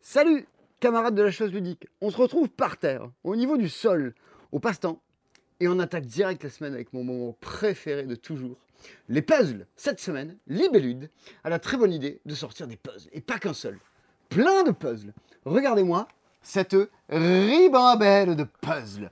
Salut, camarades de la chose ludique. On se retrouve par terre, au niveau du sol, au passe-temps. Et on attaque direct la semaine avec mon moment préféré de toujours. Les puzzles. Cette semaine, Libellude a la très bonne idée de sortir des puzzles. Et pas qu'un seul. Plein de puzzles. Regardez-moi cette ribambelle de puzzles.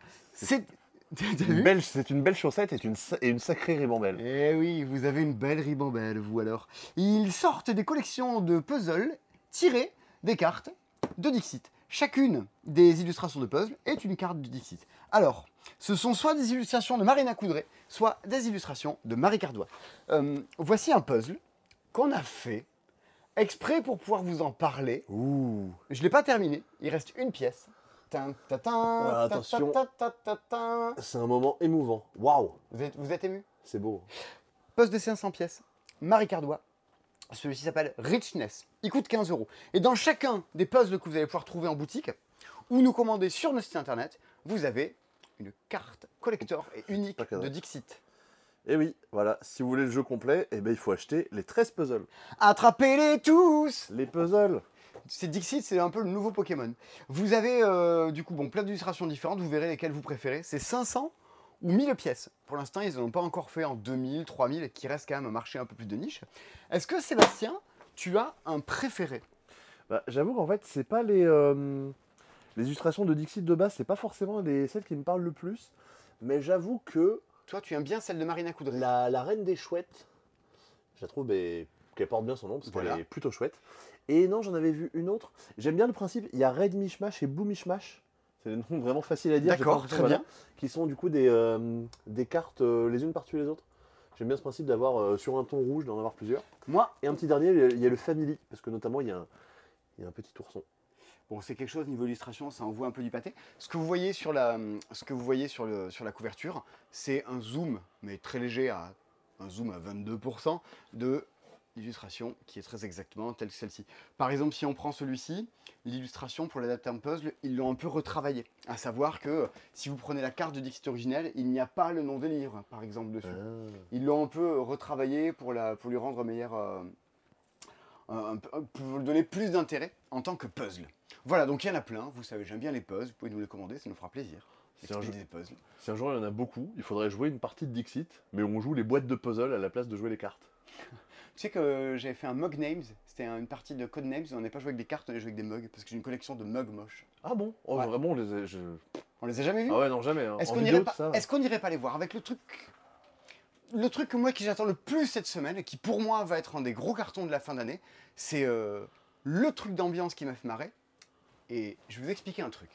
C'est une belle chaussette et une, sa- et une sacrée ribambelle. Eh oui, vous avez une belle ribambelle, vous alors. Ils sortent des collections de puzzles tirées des cartes de Dixit. Chacune des illustrations de puzzles est une carte de Dixit. Alors, ce sont soit des illustrations de Marina Coudray, soit des illustrations de Marie Cardois. Euh, voici un puzzle qu'on a fait exprès pour pouvoir vous en parler. Ouh. Je ne l'ai pas terminé, il reste une pièce. Voilà, attention. C'est un moment émouvant. Waouh. Vous êtes, vous êtes ému C'est beau. Poste de 500 pièces, Marie Cardois. Celui-ci s'appelle Richness. Il coûte 15 euros. Et dans chacun des puzzles que vous allez pouvoir trouver en boutique ou nous commander sur notre site internet, vous avez une carte collector et unique de Dixit. Et oui, voilà. Si vous voulez le jeu complet, eh ben, il faut acheter les 13 puzzles. Attrapez-les tous Les puzzles. C'est Dixit, c'est un peu le nouveau Pokémon. Vous avez euh, du coup bon, plein d'illustrations différentes, vous verrez lesquelles vous préférez. C'est 500 ou 1000 pièces. Pour l'instant, ils n'en ont pas encore fait en 2000, 3000, qui reste quand même un marché un peu plus de niche. Est-ce que Sébastien, tu as un préféré? Bah, J'avoue qu'en fait, c'est pas les, euh, les illustrations de Dixit de base, c'est pas forcément les, celles qui me parlent le plus. Mais j'avoue que Toi, tu aimes bien celle de Marina Coudray. la, la reine des chouettes, je la trouve qu'elle porte bien son nom parce Voilà. qu'elle est plutôt chouette. Et non, j'en avais vu une autre. J'aime bien le principe. Il y a Red Mishmash et Blue Mishmash. C'est des noms vraiment faciles à dire. D'accord, très voilà, bien. Qui sont du coup des, euh, des cartes euh, les unes par-dessus les autres. J'aime bien ce principe d'avoir euh, sur un ton rouge, d'en avoir plusieurs. Moi, Et un petit dernier, il y a- il y a le Family. Parce que notamment, il y a un, il y a un petit ourson. bon, c'est quelque chose niveau illustration, ça envoie un peu du pâté. Ce que vous voyez sur la, ce que vous voyez sur le, sur la couverture, c'est un zoom, mais très léger, à un zoom à 22% de l'illustration qui est très exactement telle que celle-ci. Par exemple, si on prend celui-ci, l'illustration pour l'adapter en puzzle, ils l'ont un peu retravaillé. À savoir que si vous prenez la carte de Dixit originelle, il n'y a pas le nom des livres, par exemple, dessus. Ils l'ont un peu retravaillé pour, la, pour lui rendre meilleur. euh, pour lui donner plus d'intérêt en tant que puzzle. Voilà, donc il y en a plein. Vous savez, j'aime bien les puzzles. Vous pouvez nous les commander, ça nous fera plaisir. C'est un jeu. des puzzles. Si un jour il y en a beaucoup, il faudrait jouer une partie de Dixit, mais on joue les boîtes de puzzle à la place de jouer les cartes. Tu sais que j'avais fait un mug names. C'était un- une partie de code names. On n'est pas joué avec des cartes, on a joué avec des mugs parce que j'ai une collection de mugs moches. Ah bon? Oh, Ouais. Vraiment, on les a- je- On les a jamais vus? Ah ouais, non, jamais. hein. Est-ce En qu'on vidéo, irait pas, ça, est-ce qu'on irait pas les voir avec le truc le truc que moi qui j'attends le plus cette semaine et qui pour moi va être un des gros cartons de la fin d'année, c'est euh, le truc d'ambiance qui m'a fait marrer. Et je vais vous expliquer un truc.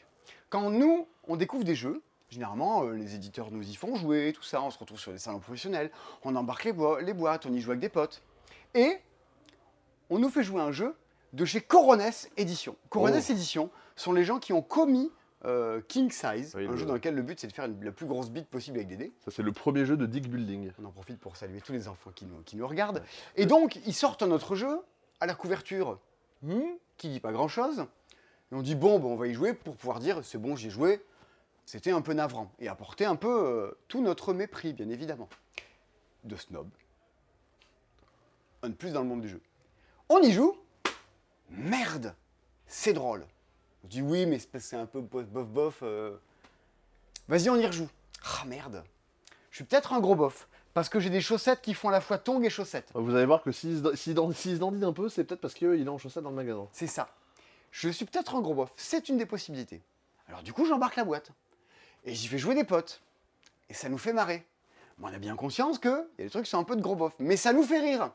Quand nous on découvre des jeux, généralement euh, les éditeurs nous y font jouer, tout ça, on se retrouve sur les salons professionnels, on embarque les, boi- les boîtes, on y joue avec des potes, et on nous fait jouer un jeu de chez Coronès Édition. Coronès Oh. Édition sont les gens qui ont commis euh, King Size, Oui, un jeu dans lequel le but c'est de faire une- la plus grosse bite possible avec des dés. Ça, c'est le premier jeu de Dick Building. On en profite pour saluer tous les enfants qui nous, qui nous regardent. Et donc, ils sortent un autre jeu à la couverture hmm, qui dit pas grand chose. Et on dit, bon, on va y jouer pour pouvoir dire, c'est bon, j'y ai joué. C'était un peu navrant. Et apporter un peu euh, tout notre mépris, bien évidemment. De snob. Un de plus dans le monde du jeu. On y joue. Merde C'est drôle. On dit, oui, mais c'est c'est un peu bof, bof, bof. euh. Vas-y, on y rejoue. Ah, merde je suis peut-être un gros bof, parce que j'ai des chaussettes qui font à la fois tongs et chaussettes. Vous allez voir que s'il dan- s'il se dandine un peu, c'est peut-être parce qu'il est en chaussettes dans le magasin. C'est ça. Je suis peut-être un gros bof, c'est une des possibilités. Alors du coup, j'embarque la boîte. Et j'y fais jouer des potes. Et ça nous fait marrer. On a bien conscience que y a des trucs qui sont un peu de gros bof. Mais ça nous fait rire.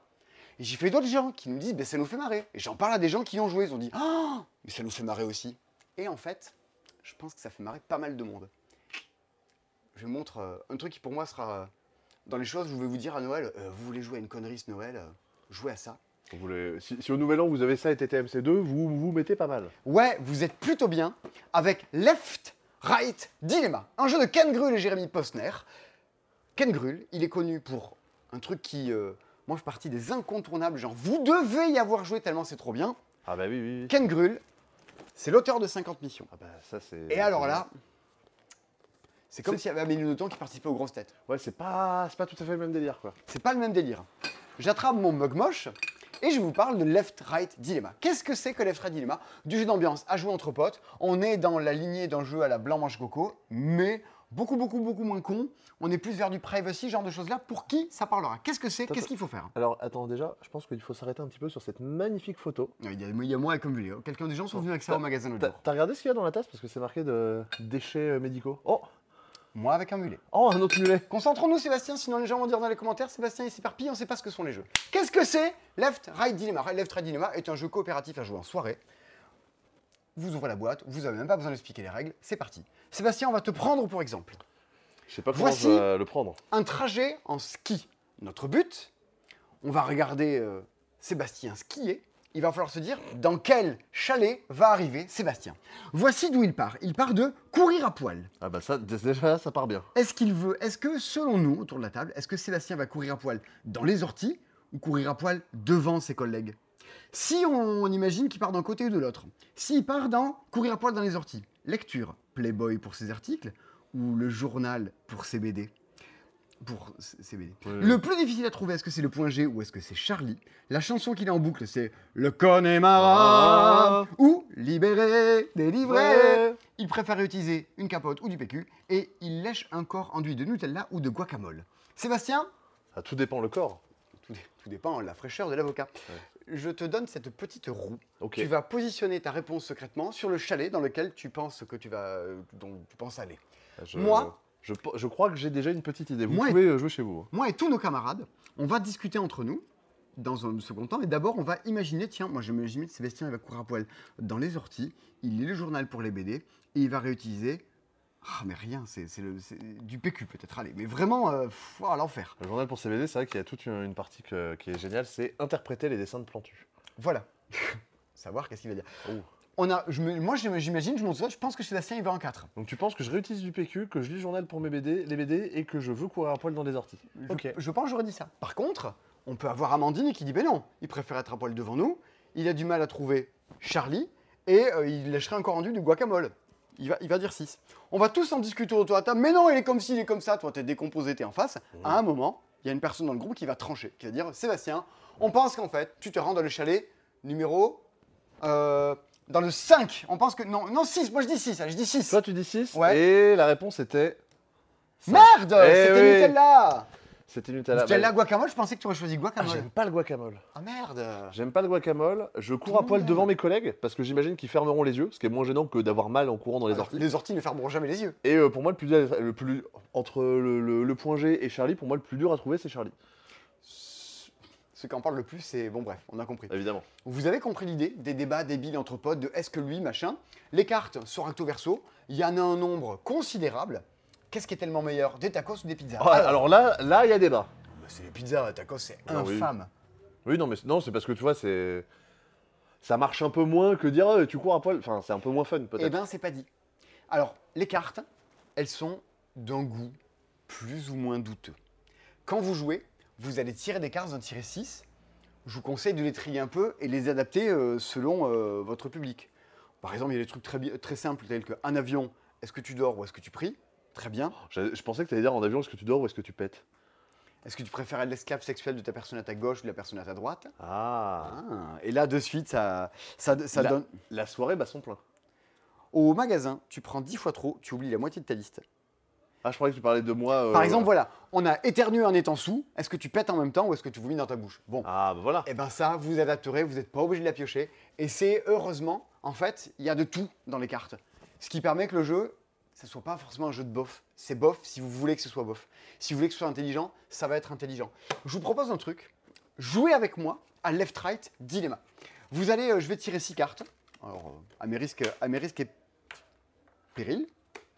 Et j'y fais d'autres gens qui nous disent, ben, ça nous fait marrer. Et j'en parle à des gens qui ont joué. Ils ont dit, ah, mais ça nous fait marrer aussi. Et en fait, je pense que ça fait marrer pas mal de monde. Je montre euh, un truc qui pour moi sera euh, dans les choses je vais vous dire à Noël, euh, vous voulez jouer à une connerie ce Noël, jouez à ça. Vous voulez- si, si au nouvel an vous avez ça et TTMC2, vous vous mettez pas mal. Ouais, vous êtes plutôt bien avec Left Right Dilemma, un jeu de Ken Grull et Jérémy Posner. Ken Grull, il est connu pour un truc qui, moi, fait partie des incontournables. Genre, vous devez y avoir joué tellement c'est trop bien. Ah bah oui, oui, oui. Ken Grull, c'est l'auteur de 50 missions. Ah bah ça c'est... Et alors là, c'est comme s'il y avait Amélie Nothomb qui participait aux grosses têtes. Ouais, c'est pas, c'est pas tout à fait le même délire quoi. C'est pas le même délire. J'attrape mon mug moche et je vous parle de Left-Right Dilemma. Qu'est-ce que c'est que Left-Right Dilemma? Du jeu d'ambiance à jouer entre potes. On est dans la lignée d'un jeu à la blanc-manche-coco, mais beaucoup, beaucoup, beaucoup moins con. On est plus vers du privacy, genre de choses-là. Pour qui ça parlera? Qu'est-ce que c'est? Qu'est-ce qu'il faut faire? Alors, attends, déjà, je pense qu'il faut s'arrêter un petit peu sur cette magnifique photo. il y, a, il y a moi et comme vidéo. Quelqu'un des gens sont venus avec ça au magasin l'autre jour. t'as regardé ce qu'il y a dans la tasse? Parce que c'est marqué de déchets euh, médicaux. Oh Moi avec un mulet. Oh, un autre mulet Concentrons-nous, Sébastien, sinon les gens vont dire dans les commentaires Sébastien, il s'éparpille, on ne sait pas ce que sont les jeux. Qu'est-ce que c'est? Left Right Dilemma Left Right Dilemma est un jeu coopératif à jouer en soirée. Vous ouvrez la boîte, vous n'avez même pas besoin d'expliquer les règles, c'est parti. Sébastien, on va te prendre pour exemple. Je sais pas comment Voici- je vais le prendre. Un trajet en ski. Notre but, on va regarder euh, Sébastien skier. Il va falloir se dire dans quel chalet va arriver Sébastien. Voici d'où il part. Il part de courir à poil. Ah bah ça, déjà, ça part bien. Est-ce qu'il veut, est-ce que selon nous, autour de la table, est-ce que Sébastien va courir à poil dans les orties ou courir à poil devant ses collègues? Si on, on imagine qu'il part d'un côté ou de l'autre, s'il part dans courir à poil dans les orties, lecture, Playboy pour ses articles ou le journal pour ses BD pour ses BD. Ouais. Le plus difficile à trouver, est-ce que c'est le point G ou est-ce que c'est Charlie? La chanson qu'il a en boucle, c'est Le Connemara Ah. ou Libéré, délivré. Ouais. Il préfère utiliser une capote ou du PQ et il lèche un corps enduit de Nutella ou de guacamole. Sébastien, Ça tout dépend le corps. tout, dé- tout dépend de la fraîcheur de l'avocat. Je te donne cette petite roue. Tu vas positionner ta réponse secrètement sur le chalet dans lequel tu penses que tu vas, dont tu penses aller. Je- Moi je, je crois que j'ai déjà une petite idée. Vous Moi- pouvez euh, jouer chez vous. Moi et tous nos camarades, on va discuter entre nous dans un second temps. Et d'abord, on va imaginer, tiens, moi je m'imagine que Sébastien il va courir à poil dans les orties, il lit le journal pour les BD, et il va réutiliser... Ah mais rien, c'est du PQ peut-être, allez. Mais vraiment, euh, pff, oh, l'enfer. Le journal pour CBD, c'est vrai qu'il y a toute une, une partie que- qui est géniale, c'est interpréter les dessins de Plantu. Voilà. Savoir qu'est-ce qu'il va dire. Oh. On a, je me- moi j'imagine, je, m'en souviens, je pense que Sébastien il va en 4. Donc tu penses que je réutilise du PQ, que je lis le journal pour mes BD, les BD et que je veux courir à poil dans les orties. Je, Ok. je pense que j'aurais dit ça. Par contre, on peut avoir Amandine qui dit ben non, il préfère être à poil devant nous, il a du mal à trouver Charlie, et euh, il lâcherait encore rendu du guacamole. Il va, il va dire 6. On va tous en discuter autour de la table, mais non, il est comme ci, il est comme ça, toi t'es décomposé, t'es en face. À un moment, il y a une personne dans le groupe qui va trancher, qui va dire Sébastien, on pense qu'en fait, tu te rends dans le chalet numéro. euh, dans le 5. On pense que. Non, non 6, moi je dis 6, allez, je dis 6. Toi tu dis 6 Ouais. et la réponse était... Merde Eh C'était oui. Nutella C'était Nutella. Nutella Bah, guacamole, je pensais que tu aurais choisi ah, guacamole. J'aime pas le guacamole. Ah merde J'aime pas le guacamole. Je cours à poil devant mes collègues parce que j'imagine qu'ils fermeront les yeux, ce qui est moins gênant que d'avoir mal en courant dans les Alors, orties. Les orties ne fermeront jamais les yeux. Et euh, pour moi, le plus, dur- le plus entre le, le- le point G et Charlie, pour moi, le plus dur à trouver, c'est Charlie. Ce qui en parle le plus, c'est. Bon, bref, on a compris. Évidemment. Vous avez compris l'idée des débats débiles entre potes de est-ce que lui, machin. Les cartes sont recto verso, il y en a un nombre considérable. Qu'est-ce qui est tellement meilleur? Des tacos ou des pizzas? Ah, alors là, là, il y a débat. bah, c'est les pizzas, tacos, c'est Ah oui. infâme. Oui, non, mais c'est- non, c'est parce que tu vois, c'est ça marche un peu moins que dire Ah, tu cours à poil. Enfin, c'est un peu moins fun Eh peut-être. ben, c'est pas dit. Alors, les cartes, elles sont d'un goût plus ou moins douteux. Quand vous jouez, vous allez tirer des cartes, vous en tirez 6. Je vous conseille de les trier un peu et les adapter euh, selon euh, votre public. Par exemple, il y a des trucs très, bi- très simples tels qu'un avion, est-ce que tu dors ou est-ce que tu pries? Très bien. Je, je pensais que tu allais dire en avion est-ce que tu dors ou est-ce que tu pètes? Est-ce que tu préfères être l'esclave sexuel de ta personne à ta gauche ou de la personne à ta droite? Ah. Ah, Et là, de suite, ça, ça, ça La- donne... La soirée bat son plein. Au magasin, tu prends 10 fois trop, tu oublies la moitié de ta liste. Ah, je croyais que tu parlais de moi. euh, Par exemple, voilà, on a éternué en étant sous. Est-ce que tu pètes en même temps ou est-ce que tu vomis dans ta bouche? Bon, Ah, bah voilà. et ben ça, vous adapterez, vous n'êtes pas obligé de la piocher. Et c'est heureusement, en fait, il y a de tout dans les cartes. Ce qui permet que le jeu, ça soit pas forcément un jeu de bof. C'est bof si vous voulez que ce soit bof. Si vous voulez que ce soit intelligent, ça va être intelligent. Je vous propose un truc. Jouez avec moi à left-right dilemma. Vous allez, euh, je vais tirer six cartes. Alors, euh, à mes risques, à mes risques et périls.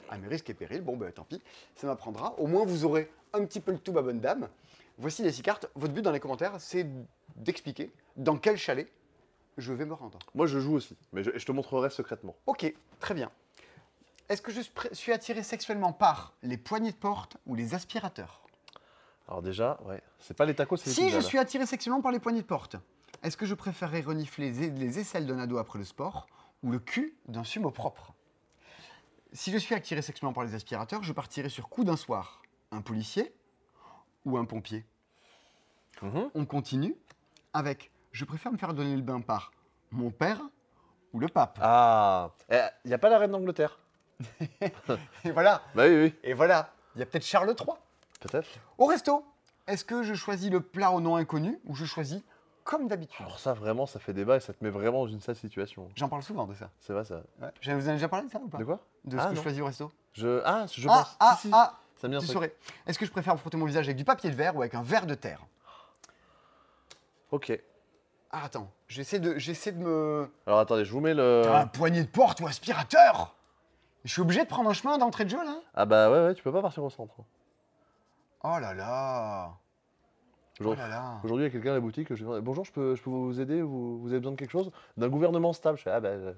À mes risques et périls, bon ben tant pis, ça m'apprendra. Au moins vous aurez un petit peu le tout, ma bonne dame. Voici les six cartes. Votre but dans les commentaires, c'est d'expliquer dans quel chalet je vais me rendre. Moi, je joue aussi, mais je, je te montrerai secrètement. Ok, très bien. Est-ce que je suis attiré sexuellement par les poignées de porte ou les aspirateurs? Alors déjà, ouais, c'est pas les tacos, c'est les Si je là. suis attiré sexuellement par les poignées de porte, est-ce que je préférerais renifler les, les aisselles d'un ado après le sport ou le cul d'un sumo propre? Si je suis attiré sexuellement par les aspirateurs, je partirai sur coup d'un soir. Un policier ou un pompier Mhm. On continue avec je préfère me faire donner le bain par mon père ou le pape. Ah, il n'y a pas la reine d'Angleterre Et voilà, Bah oui, oui. et voilà. Il y a peut-être Charles III. Peut-être. Au resto, est-ce que je choisis le plat au nom inconnu ou je choisis comme d'habitude? Alors ça, vraiment, ça fait débat et ça te met vraiment dans une sale situation. J'en parle souvent de ça. C'est vrai, ça. Ouais. Je vous en ai déjà parlé de ça ou pas? De quoi? De ce Ah, que je non. choisis au resto? Je... Ah, je Ah, pense. ah, Si, si. ah Ça me dit un Tu truc. saurais. Est-ce que je préfère me frotter mon visage avec du papier de verre ou avec un verre de terre? Ok. Ah, attends, j'essaie de, j'essaie de me. Alors attendez, je vous mets le... Un poignet de porte ou aspirateur Je suis obligé de prendre un chemin d'entrée de jeu là? Ah bah ouais, ouais, tu peux pas partir au centre. Oh là là Oh Aujourd'hui, là là aujourd'hui, il y a quelqu'un à la boutique, je lui demande, bonjour, je peux, je peux vous aider vous, vous avez besoin de quelque chose? D'un gouvernement stable. Je fais, ah bah... euh,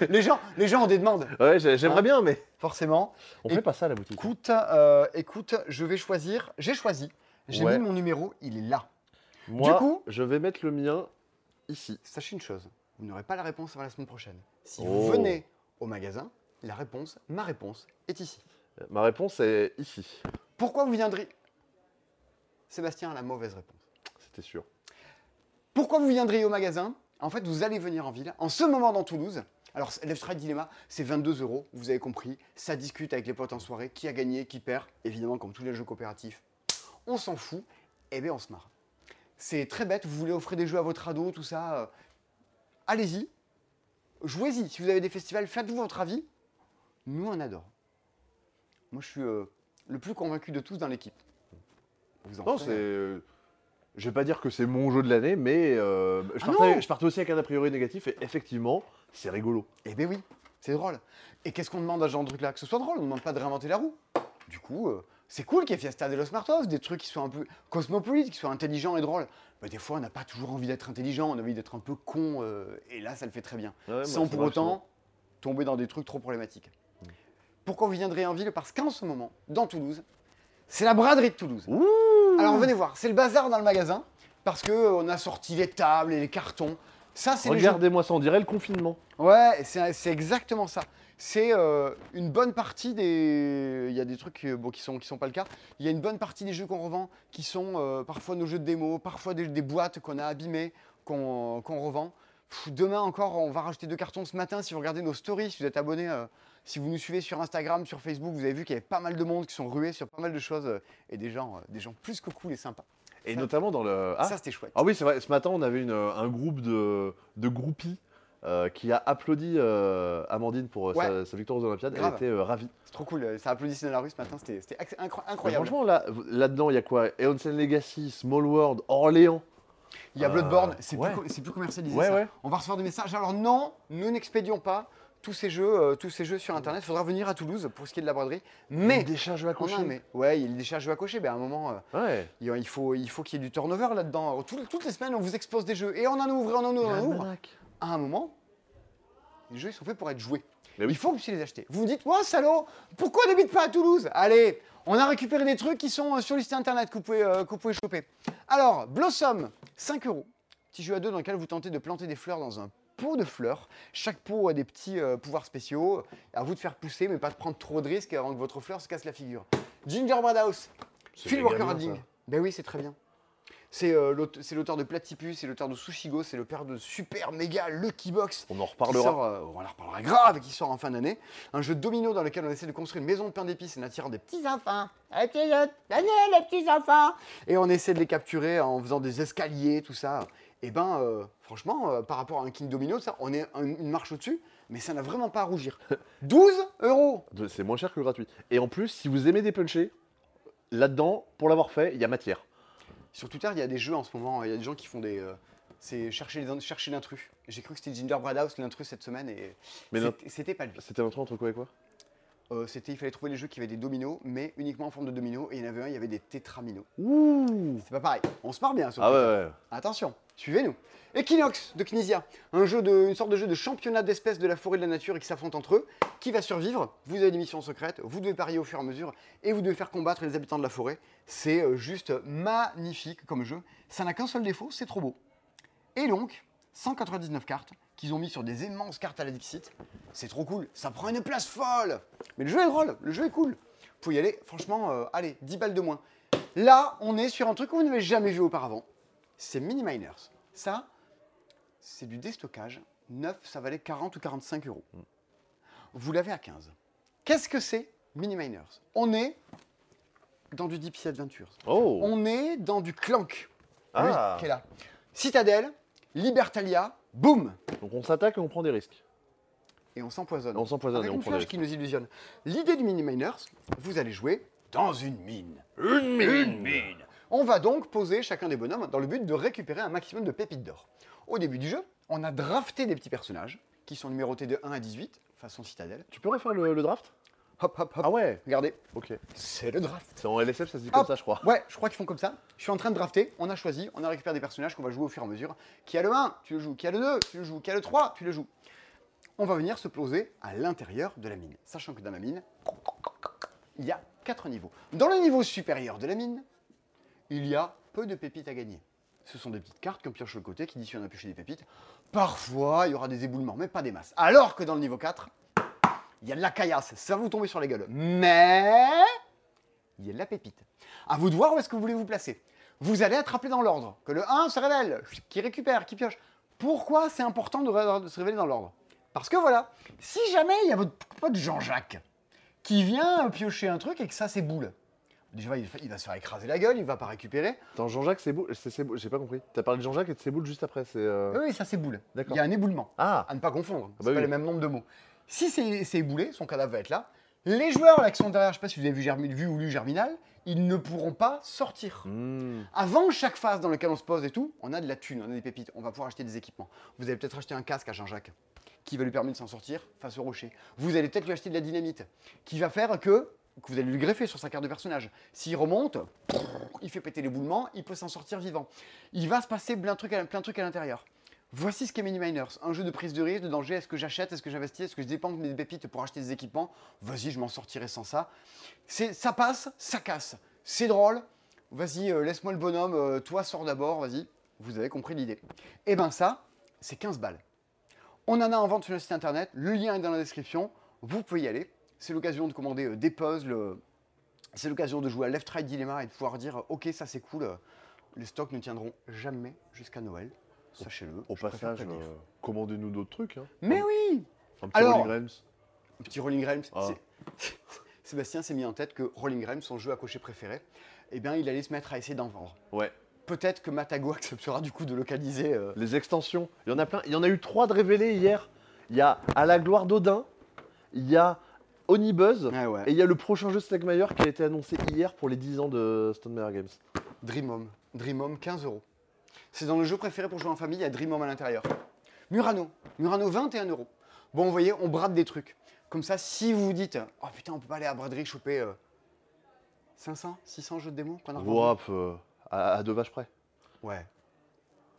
les, gens, les gens ont des demandes, Ouais, j'ai- j'aimerais Hein bien, mais... forcément. On Et- fait pas ça à la boutique. Écoute, euh, écoute, je vais choisir. J'ai choisi. J'ai Ouais. mis mon numéro, il est là. Moi, coup- je vais mettre le mien ici. Sachez une chose, vous n'aurez pas la réponse avant la semaine prochaine. Si Oh. vous venez au magasin, la réponse, ma réponse, est ici. Euh, Ma réponse est ici. Pourquoi vous viendrez? Sébastien a la mauvaise réponse. C'était sûr. Pourquoi vous viendriez au magasin? En fait, vous allez venir en ville. En ce moment dans Toulouse, alors Stride Dilemma, c'est 22 euros, vous avez compris. Ça discute avec les potes en soirée, qui a gagné, qui perd? Évidemment, comme tous les jeux coopératifs, on s'en fout. Eh bien, on se marre. C'est très bête, vous voulez offrir des jeux à votre ado, tout ça. euh, Allez-y, jouez-y. Si vous avez des festivals, faites-vous votre avis. Nous, on adore. Moi, je suis euh, le plus convaincu de tous dans l'équipe. Vous en Non, c'est... euh, Je vais pas dire que c'est mon jeu de l'année, mais euh, je, Ah partais, non je partais aussi avec un a priori négatif, et effectivement, c'est rigolo. Eh ben oui, c'est drôle. Et qu'est-ce qu'on demande à ce genre de truc-là? Que ce soit drôle, on ne demande pas de réinventer la roue. Du coup, euh, c'est cool qu'il y ait Fiesta de los Martos, des trucs qui soient un peu cosmopolites, qui soient intelligents et drôles. Mais des fois, on n'a pas toujours envie d'être intelligent, on a envie d'être un peu con, euh, et là, ça le fait très bien. Ouais, Sans pour autant tomber dans des trucs trop problématiques. Pourquoi vous viendrez en ville? Parce qu'en ce moment, dans Toulouse, c'est la braderie de Toulouse. Ouh Alors venez voir, c'est le bazar dans le magasin, parce qu'on a sorti les tables et les cartons. Ça, c'est Regardez-moi ça, on dirait le confinement. Ouais, c'est exactement ça. C'est euh, une bonne partie des. Il y a des trucs euh, bon, qui sont qui sont pas le cas. Il y a une bonne partie des jeux qu'on revend qui sont euh, parfois nos jeux de démo, parfois des, des boîtes qu'on a abîmées, qu'on revend. Pff, demain encore, on va rajouter deux cartons ce matin. Si vous regardez nos stories, si vous êtes abonné, euh, si vous nous suivez sur Instagram, sur Facebook, vous avez vu qu'il y avait pas mal de monde qui sont rués sur pas mal de choses et des gens, des gens plus que cool et sympas. Et Ça- notamment dans le... Ah, Ça, c'était chouette. Ah oui, c'est vrai, ce matin, on avait une, un groupe de, de groupies euh, qui a applaudi euh, Amandine pour euh, sa, Ouais. sa victoire aux Olympiades. Grave. Elle était ravie. C'est trop cool. Ça applaudissait dans la rue ce matin. C'était Mais incroyable. franchement, là, là-dedans, il y a quoi? Eonsen Legacy, Small World, Orléans. Il y a Bloodborne, c'est ouais. plus, commercialisé. Ouais, ça. On va recevoir des messages. Alors non, nous n'expédions pas tous ces jeux, tous ces jeux sur Internet. Il faudra venir à Toulouse pour ce qui est de la braderie. Mais des charges à a cocher. mais. Ouais, il y a des charges à cocher. Ben, à un moment, il il faut, il faut qu'il y ait du turnover là-dedans. Toutes les semaines, on vous expose des jeux et on en ouvre, on en ouvre, on en ouvre. À un moment, les jeux ils sont faits pour être joués. Oui. Il faut que vous puissiez les acheter. Vous vous dites, moi, salaud, pourquoi on n'habite pas à Toulouse? Allez, on a récupéré des trucs qui sont euh, sur le site internet que vous pouvez, euh, que vous pouvez choper. Alors, Blossom, 5 euros. Petit jeu à deux dans lequel vous tentez de planter des fleurs dans un pot de fleurs. Chaque pot a des petits euh, pouvoirs spéciaux. À vous de faire pousser, mais pas de prendre trop de risques avant que votre fleur se casse la figure. Gingerbread House, Phil Walker ça. Ben oui, c'est très bien. C'est euh, c'est l'auteur de Platypus, c'est l'auteur de Sushigo, c'est l'auteur de Super Méga Lucky Box. On en reparlera. sort, euh, on en reparlera grave, qui sort en fin d'année. Un jeu de domino dans lequel on essaie de construire une maison de pain d'épices en attirant des petits enfants. Petits venez, les petits enfants Et on essaie de les capturer en faisant des escaliers, tout ça. Et ben, euh, franchement, par rapport à un King Domino, ça, on est un- une marche au-dessus, mais ça n'a vraiment pas à rougir. 12 euros C'est moins cher que le gratuit. Et en plus, si vous aimez des punchés, là-dedans, pour l'avoir fait, il y a matière. Sur Twitter, il y a des jeux en ce moment, il y a des gens qui font des. euh, c'est chercher les- chercher l'intrus. J'ai cru que c'était Gingerbread House l'intrus cette semaine et Mais non. c'était- c'était pas lui. C'était un truc entre quoi et quoi? Euh, c'était il fallait trouver les jeux qui avaient des dominos, mais uniquement en forme de dominos. Et il y en avait un, il y avait des tétraminos. Ouh C'est pas pareil. On se marre bien. sur Ah ouais, ouais. Attention, suivez-nous. Equinox de Knizia, un jeu de, une sorte de jeu de championnat d'espèces de la forêt et de la nature et qui s'affrontent entre eux. Qui va survivre Vous avez des missions secrètes, vous devez parier au fur et à mesure et vous devez faire combattre les habitants de la forêt. C'est euh, juste magnifique comme jeu. Ça n'a qu'un seul défaut, c'est trop beau. Et donc, 199 cartes qu'ils ont mis sur des immenses cartes à la Dixit. C'est trop cool, ça prend une place folle. Mais le jeu est drôle, le jeu est cool. Vous pouvez y aller, franchement, euh, allez, 10 balles de moins. Là, on est sur un truc que vous n'avez jamais vu auparavant. c'est Mini Miners. Ça, c'est du déstockage. Neuf, ça valait 40 ou 45 euros. Vous l'avez à 15. Qu'est-ce que c'est Mini Miners? On est dans du DP Adventures. Oh On est dans du Clank. Ah. Lui, qui est là. Citadel, Libertalia, boum Donc on s'attaque et on prend des risques. Et on s'empoisonne. On s'empoisonne Avec et on une prend des flèche risques. qui nous illusionne. L'idée du Mini Miners, vous allez jouer dans une mine. Une mine. On va donc poser chacun des bonhommes dans le but de récupérer un maximum de pépites d'or. Au début du jeu, on a drafté des petits personnages qui sont numérotés de 1 à 18, façon citadelle. Tu peux refaire le, le draft? Hop, hop, hop. Ah ouais Regardez, Ok. c'est le draft. C'est en LSF, ça se dit comme ça, je crois. Ouais, je crois qu'ils font comme ça. Je suis en train de drafter, on a choisi, on a récupéré des personnages qu'on va jouer au fur et à mesure. Qui a le 1, tu le joues. Qui a le 2, tu le joues. Qui a le 3, tu le joues. On va venir se poser à l'intérieur de la mine. Sachant que dans la mine, il y a 4 niveaux. Dans le niveau supérieur de la mine, il y a peu de pépites à gagner. Ce sont des petites cartes qu'on pioche sur le côté qui disent si on a pioché des pépites. Parfois, il y aura des éboulements, mais pas des masses. Alors que dans le niveau 4, il y a de la caillasse, ça va vous tomber sur la gueule. Mais il y a de la pépite. À vous de voir où est-ce que vous voulez vous placer. Vous allez appelé dans l'ordre. Que le 1 se révèle, qui récupère, qui pioche. Pourquoi c'est important de, se révéler dans l'ordre? Parce que voilà, si jamais il y a votre pote Jean-Jacques qui vient piocher un truc et que ça c'est boule, déjà il, il va se faire écraser la gueule, il va pas récupérer. Attends, Jean-Jacques, c'est beau- J'ai pas compris. T'as parlé de Jean-Jacques et de Séboul juste après. C'est. euh, Oui, ça c'est boule. D'accord. Il y a un éboulement. Ah À ne pas confondre, c'est bah pas oui. les mêmes nombres de mots. Si c'est éboulé, son cadavre va être là. Les joueurs là qui sont derrière, je sais pas si vous avez vu, Germi- vu ou lu Germinal, ils ne pourront pas sortir. Hmm. Avant chaque phase dans laquelle on se pose et tout, on a de la thune, on a des pépites, on va pouvoir acheter des équipements. Vous allez peut-être acheter un casque à Jean-Jacques qui va lui permettre de s'en sortir face au rocher. Vous allez peut-être lui acheter de la dynamite qui va faire que, que vous allez lui greffer sur sa carte de personnage. S'il remonte, il fait péter l'éboulement, il peut s'en sortir vivant. Il va se passer plein de trucs à, plein de trucs à l'intérieur. Voici ce qu'est Mini Miners, un jeu de prise de risque, de danger. Est-ce que j'achète, est-ce que j'investis, est-ce que je dépense mes pépites pour acheter des équipements? Vas-y, je m'en sortirai sans ça. Ça passe, ça casse. C'est drôle. Vas-y, euh, laisse-moi le bonhomme. euh, toi, sors d'abord. Vas-y. Vous avez compris l'idée. Et ben ça, c'est 15 balles. On en a en vente sur le site internet. Le lien est dans la description. Vous pouvez y aller. C'est l'occasion de commander euh, des puzzles. C'est l'occasion de jouer à Left Right Dilemma et de pouvoir dire Ok, ça c'est cool. Les stocks ne tiendront jamais jusqu'à Noël. Sachez-le. Au passage, euh, commandez-nous d'autres trucs. Hein. Mais oui Un petit Alors- Rolling Realms. Un petit Rolling. Ah. c'est- Sébastien s'est mis en tête que Rolling Realms, son jeu à cocher préféré, eh bien, il allait se mettre à essayer d'en vendre. Ouais. Peut-être que Matago acceptera du coup de localiser. euh, Les extensions. Il y en a plein. Il y en a eu trois de révélés hier. Il y a À la gloire d'Odin. Il y a Onibuzz. Ouais, ouais. Et il y a le prochain jeu Stegmaier qui a été annoncé hier pour les 10 ans de Stone Meyer Games. Dream Home. Dream Home, 15 euros. C'est dans le jeu préféré pour jouer en famille, il y a Dream Home à l'intérieur. Murano. Murano, 21 euros. Bon, vous voyez, on brade des trucs. Comme ça, si vous vous dites, oh putain, on peut pas aller à braderie choper euh, 500, 600 jeux de démo qu'on a Wouah, euh, à, à deux vaches près. Ouais.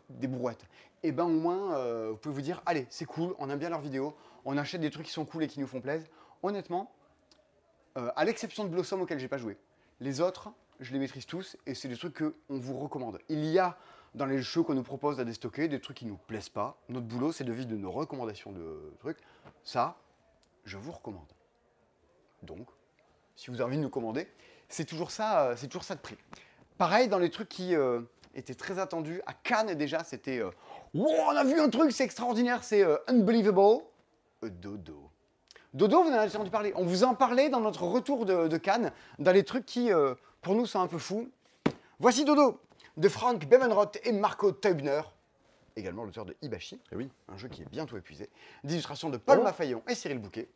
Des brouettes. Et ben au moins, euh, vous pouvez vous dire, allez, c'est cool, on aime bien leurs vidéos, on achète des trucs qui sont cool et qui nous font plaisir. Honnêtement, euh, à l'exception de Blossom auquel j'ai pas joué, les autres, je les maîtrise tous et c'est des trucs que on vous recommande. Il y a dans les jeux qu'on nous propose à déstocker des trucs qui nous plaisent pas. Notre boulot, c'est de vivre de nos recommandations de trucs. Ça, je vous recommande. Donc, si vous avez envie de nous commander, c'est toujours ça, euh, c'est toujours ça de prix. Pareil dans les trucs qui euh, étaient très attendus à Cannes déjà, c'était euh, Wow, on a vu un truc, c'est extraordinaire, c'est unbelievable. Dodo. Dodo, vous en avez entendu parler. On vous en parlait dans notre retour de, Cannes, dans les trucs qui, pour nous, sont un peu fous. Voici Dodo, de Frank Bevenroth et Marco Teubner, également l'auteur de Hibashi, Eh oui. un jeu qui est bientôt épuisé, d'illustration de Paul Oh. Mafaillon et Cyril Bouquet,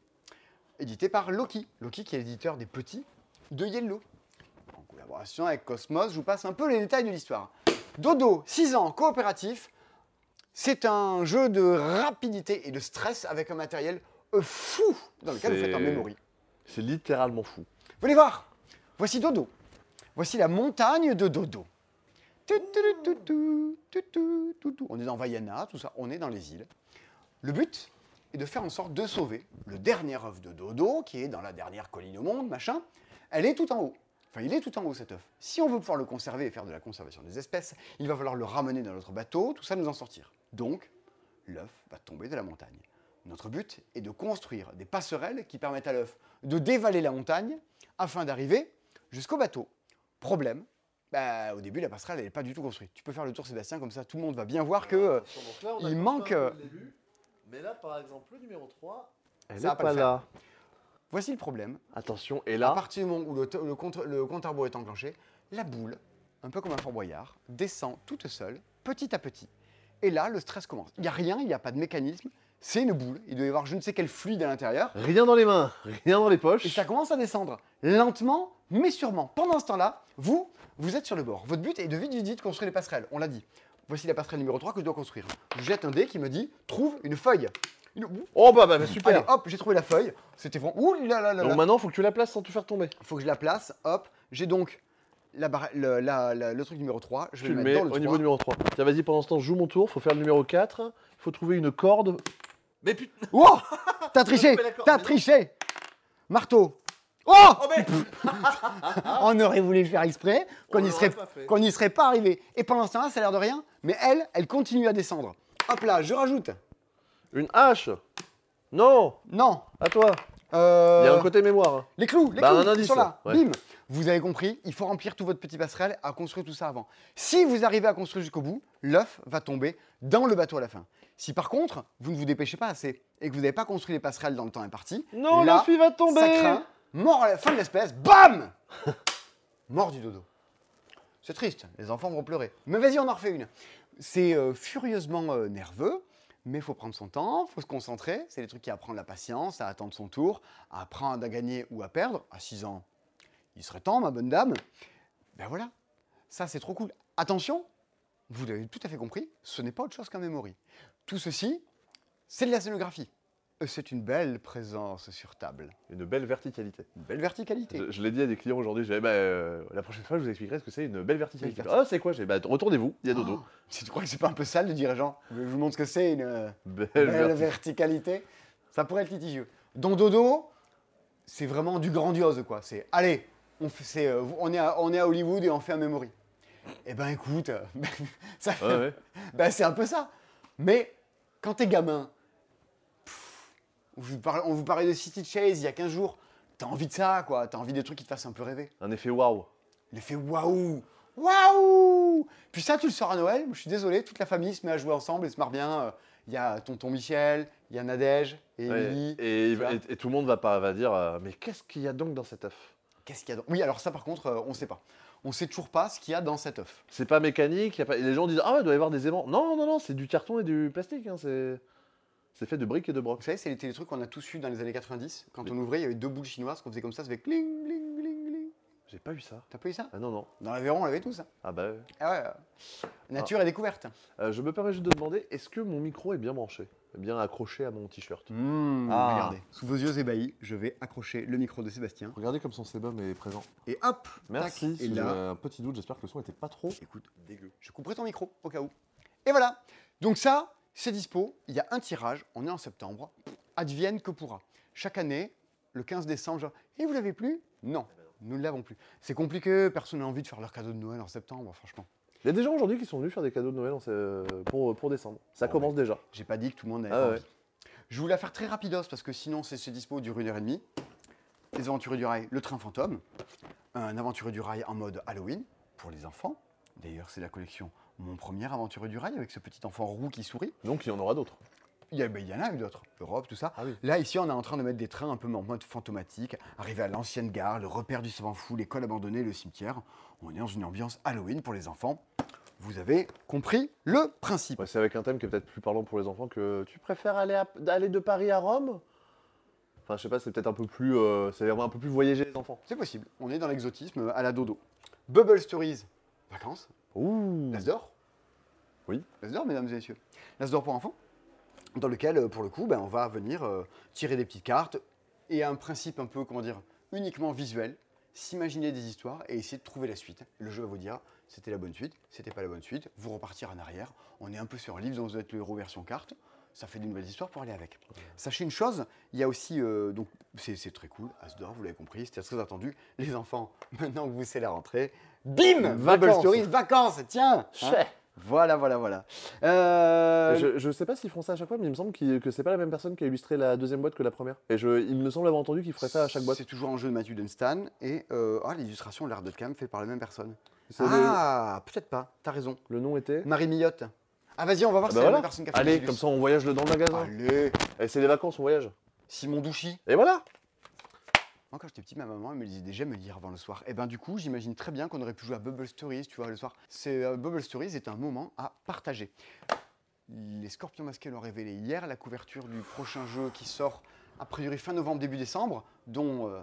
édité par Loki. Loki qui est l'éditeur des petits de Yellow. En collaboration avec Cosmos, je vous passe un peu les détails de l'histoire. Dodo, 6 ans, coopératif. C'est un jeu de rapidité et de stress avec un matériel fou dans lequel vous faites un memory. C'est littéralement fou. Venez voir, voici Dodo. Voici la montagne de Dodo. On est dans Vaiana, tout ça, on est dans les îles. Le but est de faire en sorte de sauver le dernier œuf de Dodo, qui est dans la dernière colline au monde, machin. Elle est tout en haut. Enfin, il est tout en haut cet œuf. Si on veut pouvoir le conserver et faire de la conservation des espèces, il va falloir le ramener dans notre bateau, tout ça nous en sortir. Donc, l'œuf va tomber de la montagne. Notre but est de construire des passerelles qui permettent à l'œuf de dévaler la montagne afin d'arriver jusqu'au bateau. Problème, Bah, au début, la passerelle, elle n'est pas du tout construite. Tu peux faire le tour, Sébastien, comme ça, tout le monde va bien voir que euh, Attention, donc là, on a il manque, un peu euh, début, Mais là, par exemple, le numéro 3, elle Ça va est pas là. voici le problème. Attention, et À là, partir du moment où le, le compte, le compte à rebours est enclenché, la boule, un peu comme un Fort Boyard, descend toute seule, petit à petit. Et là, le stress commence. Il n'y a rien, il n'y a pas de mécanisme. C'est une boule. Il doit y avoir je ne sais quel fluide à l'intérieur. rien dans les mains, rien dans les poches. Et ça commence à descendre, lentement, mais sûrement. Pendant ce temps-là, vous, vous êtes sur le bord. Votre but est de vite, vite, vite construire les passerelles. On l'a dit. Voici la passerelle numéro 3 que je dois construire. Je jette un dé qui me dit trouve une feuille. Une- Ouh, Oh bah, bah, bah, super. Allez, hop, j'ai trouvé la feuille. C'était vraiment. Ouh là là là Donc là. maintenant, faut que tu la places sans te faire tomber. Il faut que je la place. Hop, j'ai donc la barre- le, la- la- le truc numéro 3. Je vais Tu le le mettre mets dans le au 3. niveau numéro 3. Tiens, vas-y, pendant ce temps, je joue mon tour. Faut faire le numéro 4. Il faut trouver une corde. Mais putain Oh T'as triché T'as triché Marteau Oh Oh, mais On aurait voulu le faire exprès, qu'on On n'y serait, pas serait arrivé. Et pendant ce temps-là, ça a l'air de rien, mais elle, elle continue à descendre. Hop là, je rajoute. Une hache Non Non. À toi Euh, Il y a un côté mémoire. hein. Les clous, les Bah, clous, un ils indice, sont là. ouais. Bim Vous avez compris, il faut remplir tout votre petit passerelle à construire tout ça avant. Si vous arrivez à construire jusqu'au bout, l'œuf va tomber dans le bateau à la fin. Si par contre, vous ne vous dépêchez pas assez et que vous n'avez pas construit les passerelles dans le temps imparti, Non, là, la fille va tomber ça craint, mort à la fin de l'espèce, bam Mort du dodo. C'est triste, les enfants vont pleurer. Mais vas-y, on en refait une. C'est euh, furieusement euh, nerveux, mais il faut prendre son temps, faut se concentrer. C'est des trucs qui apprennent la patience, à attendre son tour, à apprendre à gagner ou à perdre. À 6 ans, il serait temps, ma bonne dame. Ben voilà, ça c'est trop cool. Attention, vous l'avez tout à fait compris, ce n'est pas autre chose qu'un memory. Tout ceci, c'est de la scénographie. Euh, C'est une belle présence sur table. Une belle verticalité. Une belle verticalité. Je, je l'ai dit à des clients aujourd'hui, j'ai bah, euh, la prochaine fois, je vous expliquerai ce que c'est une belle verticalité. Ah, c'est quoi? Bah, retournez-vous, il y a dodo. Oh, tu crois que c'est pas un peu sale de dire, genre, je vous montre ce que c'est une euh, Belle, belle verti- verticalité Ça pourrait être litigieux. Dans Dodo, c'est vraiment du grandiose, quoi. C'est, allez, on, fait, c'est, on, est à, on est à Hollywood et on fait un memory. Eh ben écoute, ça, Ouais, ouais. ben, c'est un peu ça. Mais quand t'es gamin, on vous parle- on vous parlait de City Chase il y a 15 jours, t'as envie de ça, quoi. T'as envie de trucs qui te fassent un peu rêver. Un effet waouh. L'effet waouh Waouh Puis ça, tu le sors à Noël, je suis désolé, toute la famille se met à jouer ensemble et se marre bien. Il y a tonton Michel, il y a Nadège et Ouais, Émilie. Et, tout le monde va, pas, va dire, euh, mais qu'est-ce qu'il y a donc dans cet œuf? Qu'est-ce qu'il y a dans... Oui, alors ça, par contre, euh, on sait pas. On sait toujours pas ce qu'il y a dans cet œuf. C'est pas mécanique, y a pas... et les gens disent, ah, ouais, il doit y avoir des aimants. Non, non, non, c'est du carton et du plastique. hein, c'est... c'est fait de briques et de brocs. Vous savez, c'était les trucs qu'on a tous eu dans les années 90. Quand Oui. on ouvrait, il y avait deux boules chinoises qu'on faisait comme ça, ça faisait cling, cling, cling, cling. J'ai pas eu ça. T'as pas eu ça Ah non, non. Dans l'Aveyron, on l'avait tous. hein. Ah bah. ouais. Ah ouais. Nature et découverte. Euh, je me permets juste de demander, est-ce que mon micro est bien branché Bien accroché à mon t-shirt? Mmh, Ah. Regardez, sous vos yeux ébahis, je vais accrocher le micro de Sébastien. Regardez comme son sébum est présent. Et hop Merci. tac, si Et là, un petit doute, j'espère que le son était pas trop écoute, dégueu. Je couperai ton micro au cas où. Et voilà. Donc ça, c'est dispo. Il y a un tirage. On est en septembre. Advienne que pourra. Chaque année, le 15 décembre, genre, et vous l'avez plus? Non, nous ne l'avons plus. C'est compliqué. Personne n'a envie de faire leur cadeau de Noël en septembre, franchement. Il y a des gens aujourd'hui qui sont venus faire des cadeaux de Noël en pour, pour décembre. Ça Oh, commence déjà. J'ai pas dit que tout le monde avait Ah ouais. Je voulais la faire très rapidos parce que sinon, c'est c'est dispo dure une heure et demie. Les aventuriers du rail, le train fantôme. Un aventurier du rail en mode Halloween pour les enfants. D'ailleurs, c'est la collection Mon premier aventurier du rail avec ce petit enfant roux qui sourit. Donc il y en aura d'autres. Il y, a- ben, il y en a eu d'autres, Europe, tout ça. Ah oui. Là, ici, on est en train de mettre des trains un peu en mode fantomatique, arriver à l'ancienne gare, le repère du savant fou, l'école abandonnée, le cimetière. On est dans une ambiance Halloween pour les enfants. Vous avez compris le principe. Ouais, c'est avec un thème qui est peut-être plus parlant pour les enfants que tu préfères aller, à- aller de Paris à Rome? Enfin, je sais pas, c'est peut-être un peu plus, euh, c'est un peu plus voyager les enfants. C'est possible. On est dans l'exotisme à la dodo. Bubble Stories, vacances, Ouh. l'As d'or? Oui. L'As d'or, mesdames et messieurs. L'As d'or pour enfants, dans lequel, euh, pour le coup, ben, on va venir euh, tirer des petites cartes et un principe un peu, comment dire, uniquement visuel, s'imaginer des histoires et essayer de trouver la suite. Le jeu va vous dire, c'était la bonne suite, c'était pas la bonne suite, vous repartir en arrière. On est un peu sur un livre dont vous êtes le héros version carte. Ça fait de nouvelles histoires pour aller avec. Sachez une chose, il y a aussi, euh, donc c'est très cool, As d'or, vous l'avez compris, c'était très attendu. Les enfants, maintenant que vous c'est la rentrée, bim Bubble Vacances. Stories, vacances, tiens hein Chais. Voilà, voilà, voilà. Euh, Je, je sais pas s'ils font ça à chaque fois, mais il me semble qu'il- que c'est pas la même personne qui a illustré la deuxième boîte que la première. Et je, il me semble avoir entendu qu'il ferait ça à chaque boîte. C'est toujours un jeu de Mathieu Dunstan et euh, ah, l'illustration, l'art de cam fait par la même personne. Le- Ah, peut-être pas, t'as raison. le, nom était Marie Millotte. Ah, vas-y, on va voir Ah si bah la voilà. même personne qui a fait Allez, le comme ça on voyage dans le magasin. Allez, Et c'est les vacances, on voyage. Simon Douchy. Et voilà Moi, quand j'étais petit, ma maman elle me disait déjà me lire avant le soir. Et ben du coup, j'imagine très bien qu'on aurait pu jouer à Bubble Stories, tu vois, le soir. C'est euh, Bubble Stories est un moment à partager. Les Scorpions masqués l'ont révélé hier, la couverture du prochain jeu qui sort a priori fin novembre, début décembre, dont euh,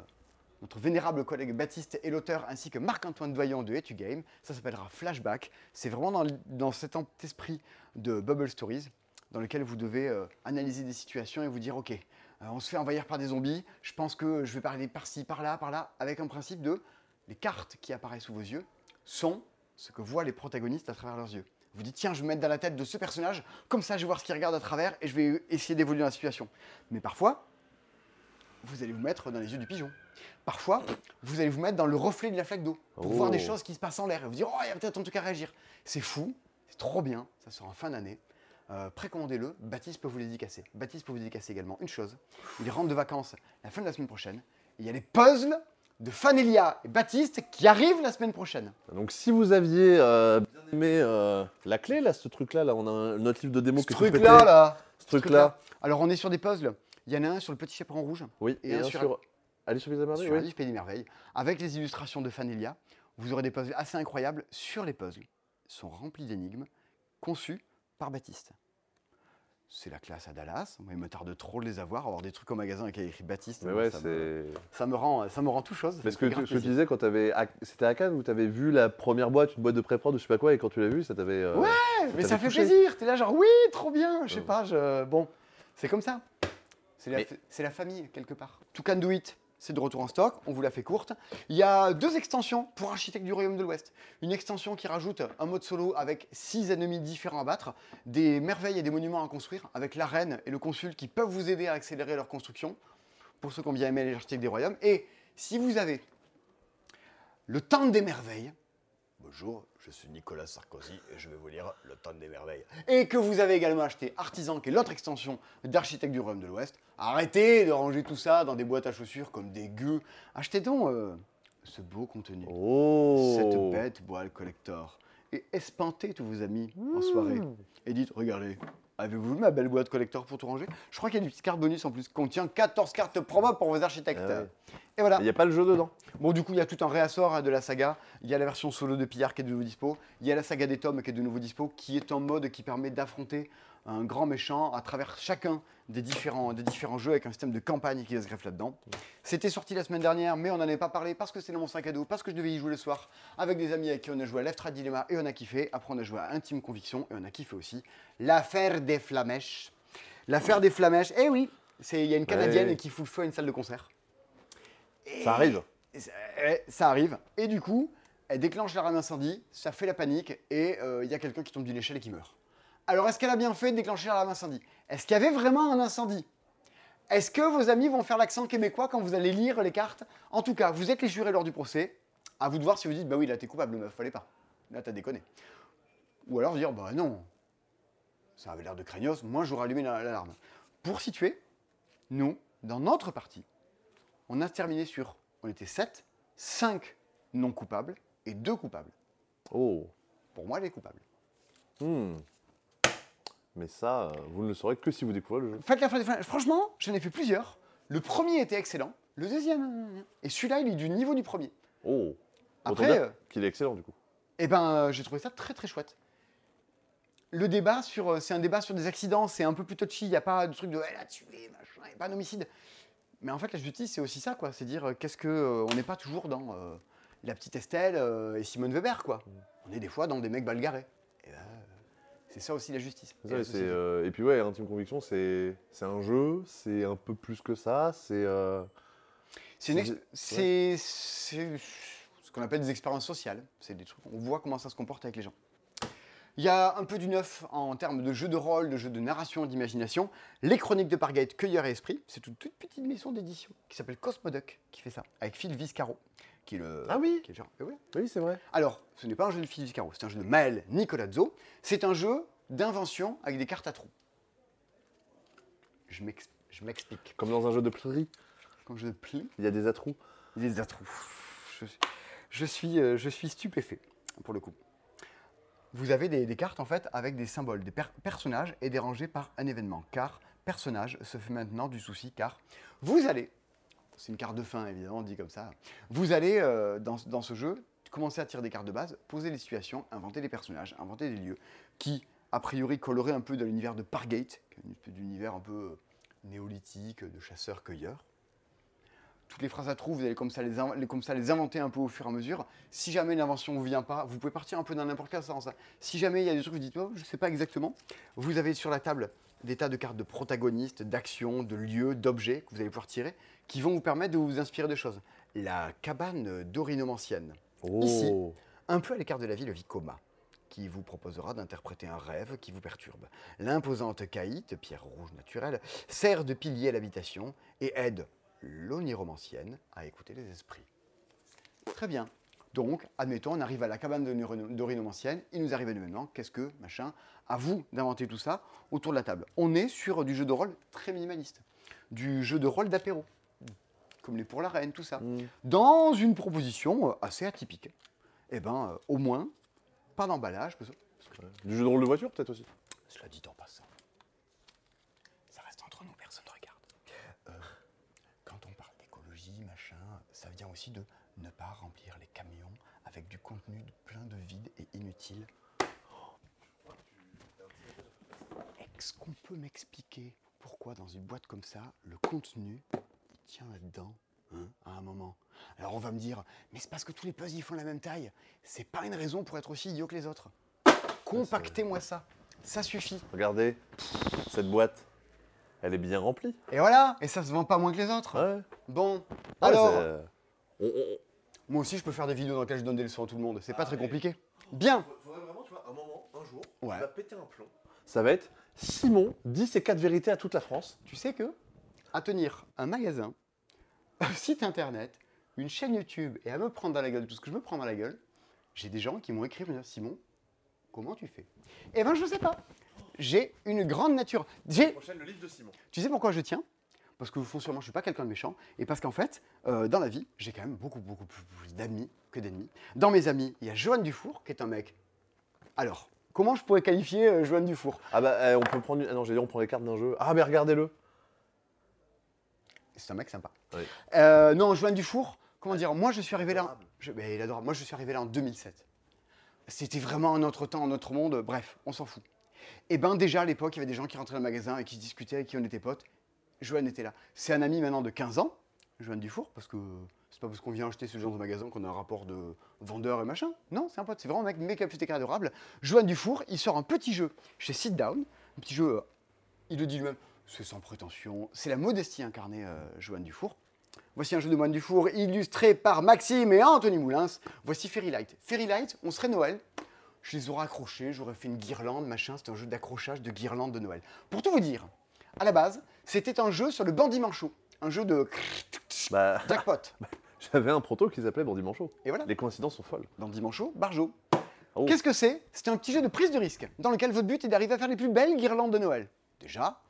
notre vénérable collègue Baptiste est l'auteur, ainsi que Marc-Antoine Doyon de Etu Game. Ça s'appellera Flashback. C'est vraiment dans, cet esprit de Bubble Stories, dans lequel vous devez euh, analyser des situations et vous dire, ok, euh, on se fait envahir par des zombies, je pense que je vais parler par-ci, par-là, par-là, avec un principe de les cartes qui apparaissent sous vos yeux sont ce que voient les protagonistes à travers leurs yeux. Vous dites, tiens, je vais me mettre dans la tête de ce personnage, comme ça je vais voir ce qu'il regarde à travers et je vais essayer d'évoluer dans la situation. Mais parfois, vous allez vous mettre dans les yeux du pigeon. Parfois, vous allez vous mettre dans le reflet de la flaque d'eau pour Oh. voir des choses qui se passent en l'air et vous dire, oh, il y a peut-être un truc à réagir. C'est fou, c'est trop bien, ça sort en fin d'année. Euh, précommandez-le, Baptiste peut vous les dédicacer. Baptiste peut vous dédicacer également une chose, il rentre de vacances la fin de la semaine prochaine, et il y a les puzzles de Fanelia et Baptiste qui arrivent la semaine prochaine. Donc si vous aviez euh, bien aimé euh, la clé, là, ce truc-là, là, on a un- notre livre de démo Ce que truc-là, prêtais. là Ce truc-là. Alors on est sur des puzzles, il y en a un sur le petit chaperon rouge, Oui, Et et, un un sur- sur... Alice sur les merveilles, sur oui. Alice Pays des Merveilles, avec les illustrations de Fanelia. Vous aurez des puzzles assez incroyables sur les puzzles. Ils sont remplis d'énigmes, conçus par Baptiste. C'est la classe à Dallas. Moi, il me tarde trop de les avoir. Avoir des trucs au magasin avec écrit Baptiste, Mais ouais, ça, me, c'est... ça me rend, ça me rend tout chose. Mais ce que, tu, ce que tu plaisir. disais quand t'avais... à- C'était à Cannes où t'avais vu la première boîte, une boîte de pré-prod ou je sais pas quoi, et quand tu l'as vu, ça t'avait... euh, Ouais, ça mais ça fait touché. plaisir. T'es là, genre, oui, trop bien. Je sais pas, je... bon, c'est comme ça. C'est la, Mais- c'est la famille, quelque part. To Can Do It, c'est de retour en stock. On vous l'a fait courte. Il y a deux extensions pour Architecte du Royaume de l'Ouest. Une extension qui rajoute un mode solo avec six ennemis différents à battre, des merveilles et des monuments à construire, avec la reine et le consul qui peuvent vous aider à accélérer leur construction, pour ceux qui ont bien aimé les Architectes des Royaumes. Et si vous avez le temps des merveilles, Bonjour, je suis Nicolas Sarkozy et je vais vous lire Le Temps des Merveilles. Et que vous avez également acheté Artisan, qui est l'autre extension d'Architecte du Royaume de l'Ouest. Arrêtez de ranger tout ça dans des boîtes à chaussures comme des gueux. Achetez donc euh, ce beau contenu, Oh cette bête boîte collector. Et espantez tous vos amis en soirée. Et dites, regardez, avez-vous vu ma belle boîte collector pour tout ranger? Je crois qu'il y a des petites cartes bonus en plus qui contient 14 cartes promo pour vos architectes. Ah ouais. Et voilà. Il n'y a pas le jeu dedans? Bon, du coup, il y a tout un réassort hein, de la saga. Il y a la version solo de Pillard qui est de nouveau dispo. Il y a la saga des tomes qui est de nouveau dispo, qui est un mode qui permet d'affronter un grand méchant à travers chacun des différents, des différents jeux avec un système de campagne qui se greffe là-dedans. C'était sorti la semaine dernière, mais on n'en avait pas parlé parce que c'était dans mon sac à dos, parce que je devais y jouer le soir avec des amis avec qui on a joué à Left Dilemma et on a kiffé. Après, on a joué à Intime Conviction et on a kiffé aussi l'affaire des flamèches. L'affaire des flamèches, eh oui, c'est- il y a une Canadienne Ouais. qui fout le feu à une salle de concert. Et- Ça arrive. ça arrive. Et du coup, elle déclenche l'alarme incendie, ça fait la panique, et euh, il y a quelqu'un qui tombe d'une échelle et qui meurt. Alors, est-ce qu'elle a bien fait de déclencher l'alarme incendie? Est-ce qu'il y avait vraiment un incendie? Est-ce que vos amis vont faire l'accent québécois quand vous allez lire les cartes? En tout cas, vous êtes les jurés lors du procès. À vous de voir si vous dites, bah oui, là t'es coupable, meuf, fallait pas. Là t'as déconné. Ou alors dire, bah non, ça avait l'air de craignos, moi j'aurais allumé la- l'alarme. Pour situer, nous, dans notre partie, on a terminé sur, on était 7, 5 non coupables et 2 coupables. Oh. Pour moi, elle est coupable. Hmm. Mais ça, euh, vous ne le saurez que si vous découvrez le jeu. Faites la fin des fins. Franchement, j'en ai fait plusieurs. Le premier était excellent, le deuxième, et celui-là, il est du niveau du premier. Oh. Après, euh, qu'il est excellent du coup. Eh ben, euh, j'ai trouvé ça très très chouette. Le débat sur, c'est un débat sur des accidents, c'est un peu plus touchy. Il n'y a pas de truc de elle a tué, machin, il y a pas un homicide. Mais en fait, la justice, c'est aussi ça, quoi. C'est dire qu'est-ce que euh, on n'est pas toujours dans euh, la petite Estelle et Simone Weber, quoi. On est des fois dans des mecs balgarés. Et ben, euh, c'est ça aussi la justice. Et ça, la euh, et puis ouais, Intime Conviction, c'est un jeu, c'est un peu plus que ça, c'est... euh, c'est ce qu'on appelle des expériences sociales. C'est des trucs, on voit comment ça se comporte avec les gens. Il y a un peu du neuf en termes de jeux de rôle, de jeux de narration, d'imagination. Les Chroniques de Pargate, Cueilleur et Esprit, c'est une toute petite maison d'édition qui s'appelle Cosmodoc qui fait ça, avec Phil Viscaro, qui est le. Ah oui qui est le genre- Eh ouais. Oui, c'est vrai. Alors, ce n'est pas un jeu de Phil Viscaro, c'est un jeu de Maël Nicolazzo. C'est un jeu d'invention avec des cartes à trous. Je m'ex- je m'explique. Comme dans un jeu de pli, Quand je plie, il y a des attrous. des attrous. Je, je suis, euh, je suis stupéfait. pour le coup. Vous avez des, des cartes en fait avec des symboles, des per- personnages et des rangées par un événement. Car personnage se fait maintenant du souci car vous allez, c'est une carte de fin évidemment dit comme ça, vous allez euh, dans, ce jeu commencer à tirer des cartes de base, poser des situations, inventer des personnages, inventer des lieux qui a priori colleraient un peu dans l'univers de Pargate, d'univers un peu euh, néolithique de chasseurs-cueilleurs toutes les phrases à trous, vous allez comme ça les, comme ça les inventer un peu au fur et à mesure. Si jamais une invention ne vous vient pas, vous pouvez partir un peu dans n'importe quel sens. hein. Si jamais il y a des trucs, vous dites, oh, je ne sais pas exactement. Vous avez sur la table des tas de cartes de protagonistes, d'actions, de lieux, d'objets que vous allez pouvoir tirer, qui vont vous permettre de vous inspirer de choses. La cabane d'orinomancienne, Oh. Ici. un peu à l'écart de la ville Vicoma, qui vous proposera d'interpréter un rêve qui vous perturbe. L'imposante caïte, pierre rouge naturelle, sert de pilier à l'habitation et aide l'oniromancienne à écouter les esprits. Très bien. Donc, admettons, on arrive à la cabane d'Orino- d'orinomancienne, il nous arrive un événement, qu'est-ce que, machin, à vous d'inventer tout ça autour de la table. On est sur du jeu de rôle très minimaliste, du jeu de rôle d'apéro, comme les pour la reine, tout ça Mm. dans une proposition euh, assez atypique. Eh ben, euh, au moins, pas d'emballage, parce Du jeu de rôle de voiture, peut-être aussi. cela dit en passant, ça reste entre nous, personne ne regarde. Euh, quand on parle d'écologie, machin, ça vient aussi de ne pas remplir les camions avec du contenu plein de vide et inutile. Est-ce qu'on peut m'expliquer pourquoi dans une boîte comme ça, le contenu, il tient là-dedans hein, à un moment? Alors on va me dire, mais c'est parce que tous les puzzles ils font la même taille. C'est pas une raison pour être aussi idiot que les autres. Compactez-moi ça. Ça suffit. Regardez, cette boîte, elle est bien remplie. Et voilà, et ça se vend pas moins que les autres. Ouais. Bon, Ouais, alors, on- moi aussi je peux faire des vidéos dans lesquelles je donne des leçons à tout le monde, c'est pas Ah, très mais- compliqué. Bien, Faudrait vraiment, tu vois, un moment, un jour, Ouais. tu vas péter un plomb. Ça va être Simon dit ses quatre vérités à toute la France. tu sais que à tenir un magasin, un site internet, une chaîne YouTube et à me prendre dans la gueule tout ce que je me prends dans la gueule, j'ai des gens qui m'ont écrit, me dire Simon, comment tu fais? Eh ben je sais pas. J'ai une grande nature. J'ai Prochaine, le livre de Simon. Tu sais pourquoi je tiens? Parce que foncièrement, je suis pas quelqu'un de méchant. Et parce qu'en fait, euh, dans la vie, j'ai quand même beaucoup, beaucoup plus, d'amis que d'ennemis. Dans mes amis, il y a Johan Dufour, qui est un mec. Alors, comment je pourrais qualifier euh, Johan Dufour? Ah bah, eh, on peut prendre. Ah non, j'ai dit, on prend les cartes d'un jeu. Ah, mais regardez-le. C'est un mec sympa. Oui. Euh, non, Johan Dufour, comment dire? Moi, je suis arrivé là. Je, mais il adorable. Moi, je suis arrivé là en 2007. C'était vraiment un autre temps, un autre monde. Bref, on s'en fout. Et ben déjà à l'époque, il y avait des gens qui rentraient dans le magasin et qui discutaient, avec qui on était potes. Johan était là. C'est un ami maintenant de 15 ans, Johan Dufour, parce que c'est pas parce qu'on vient acheter ce genre de magasin qu'on a un rapport de vendeur et machin. Non, c'est un pote, c'est vraiment un mec méga plus adorable. Johan Dufour, il sort un petit jeu chez Sit Down, un petit jeu, euh, il le dit lui-même, c'est sans prétention, c'est la modestie incarnée, euh, Johan Dufour. Voici un jeu de Moine Dufour illustré par Maxime et Anthony Moulins. Voici Fairy Light. Fairy Light, on serait Noël. Je les aurais accrochés, j'aurais fait une guirlande, machin. C'est un jeu d'accrochage de guirlande de Noël. Pour tout vous dire, à la base, c'était un jeu sur le bandit manchot. Un jeu de Bah, jackpot. j'avais un proto qui s'appelait Bandit Manchot. Et voilà, Les coïncidences sont folles. bandit manchot, barjo. Oh. Qu'est-ce que c'est? C'est un petit jeu de prise de risque, dans lequel votre but est d'arriver à faire les plus belles guirlandes de Noël. Déjà,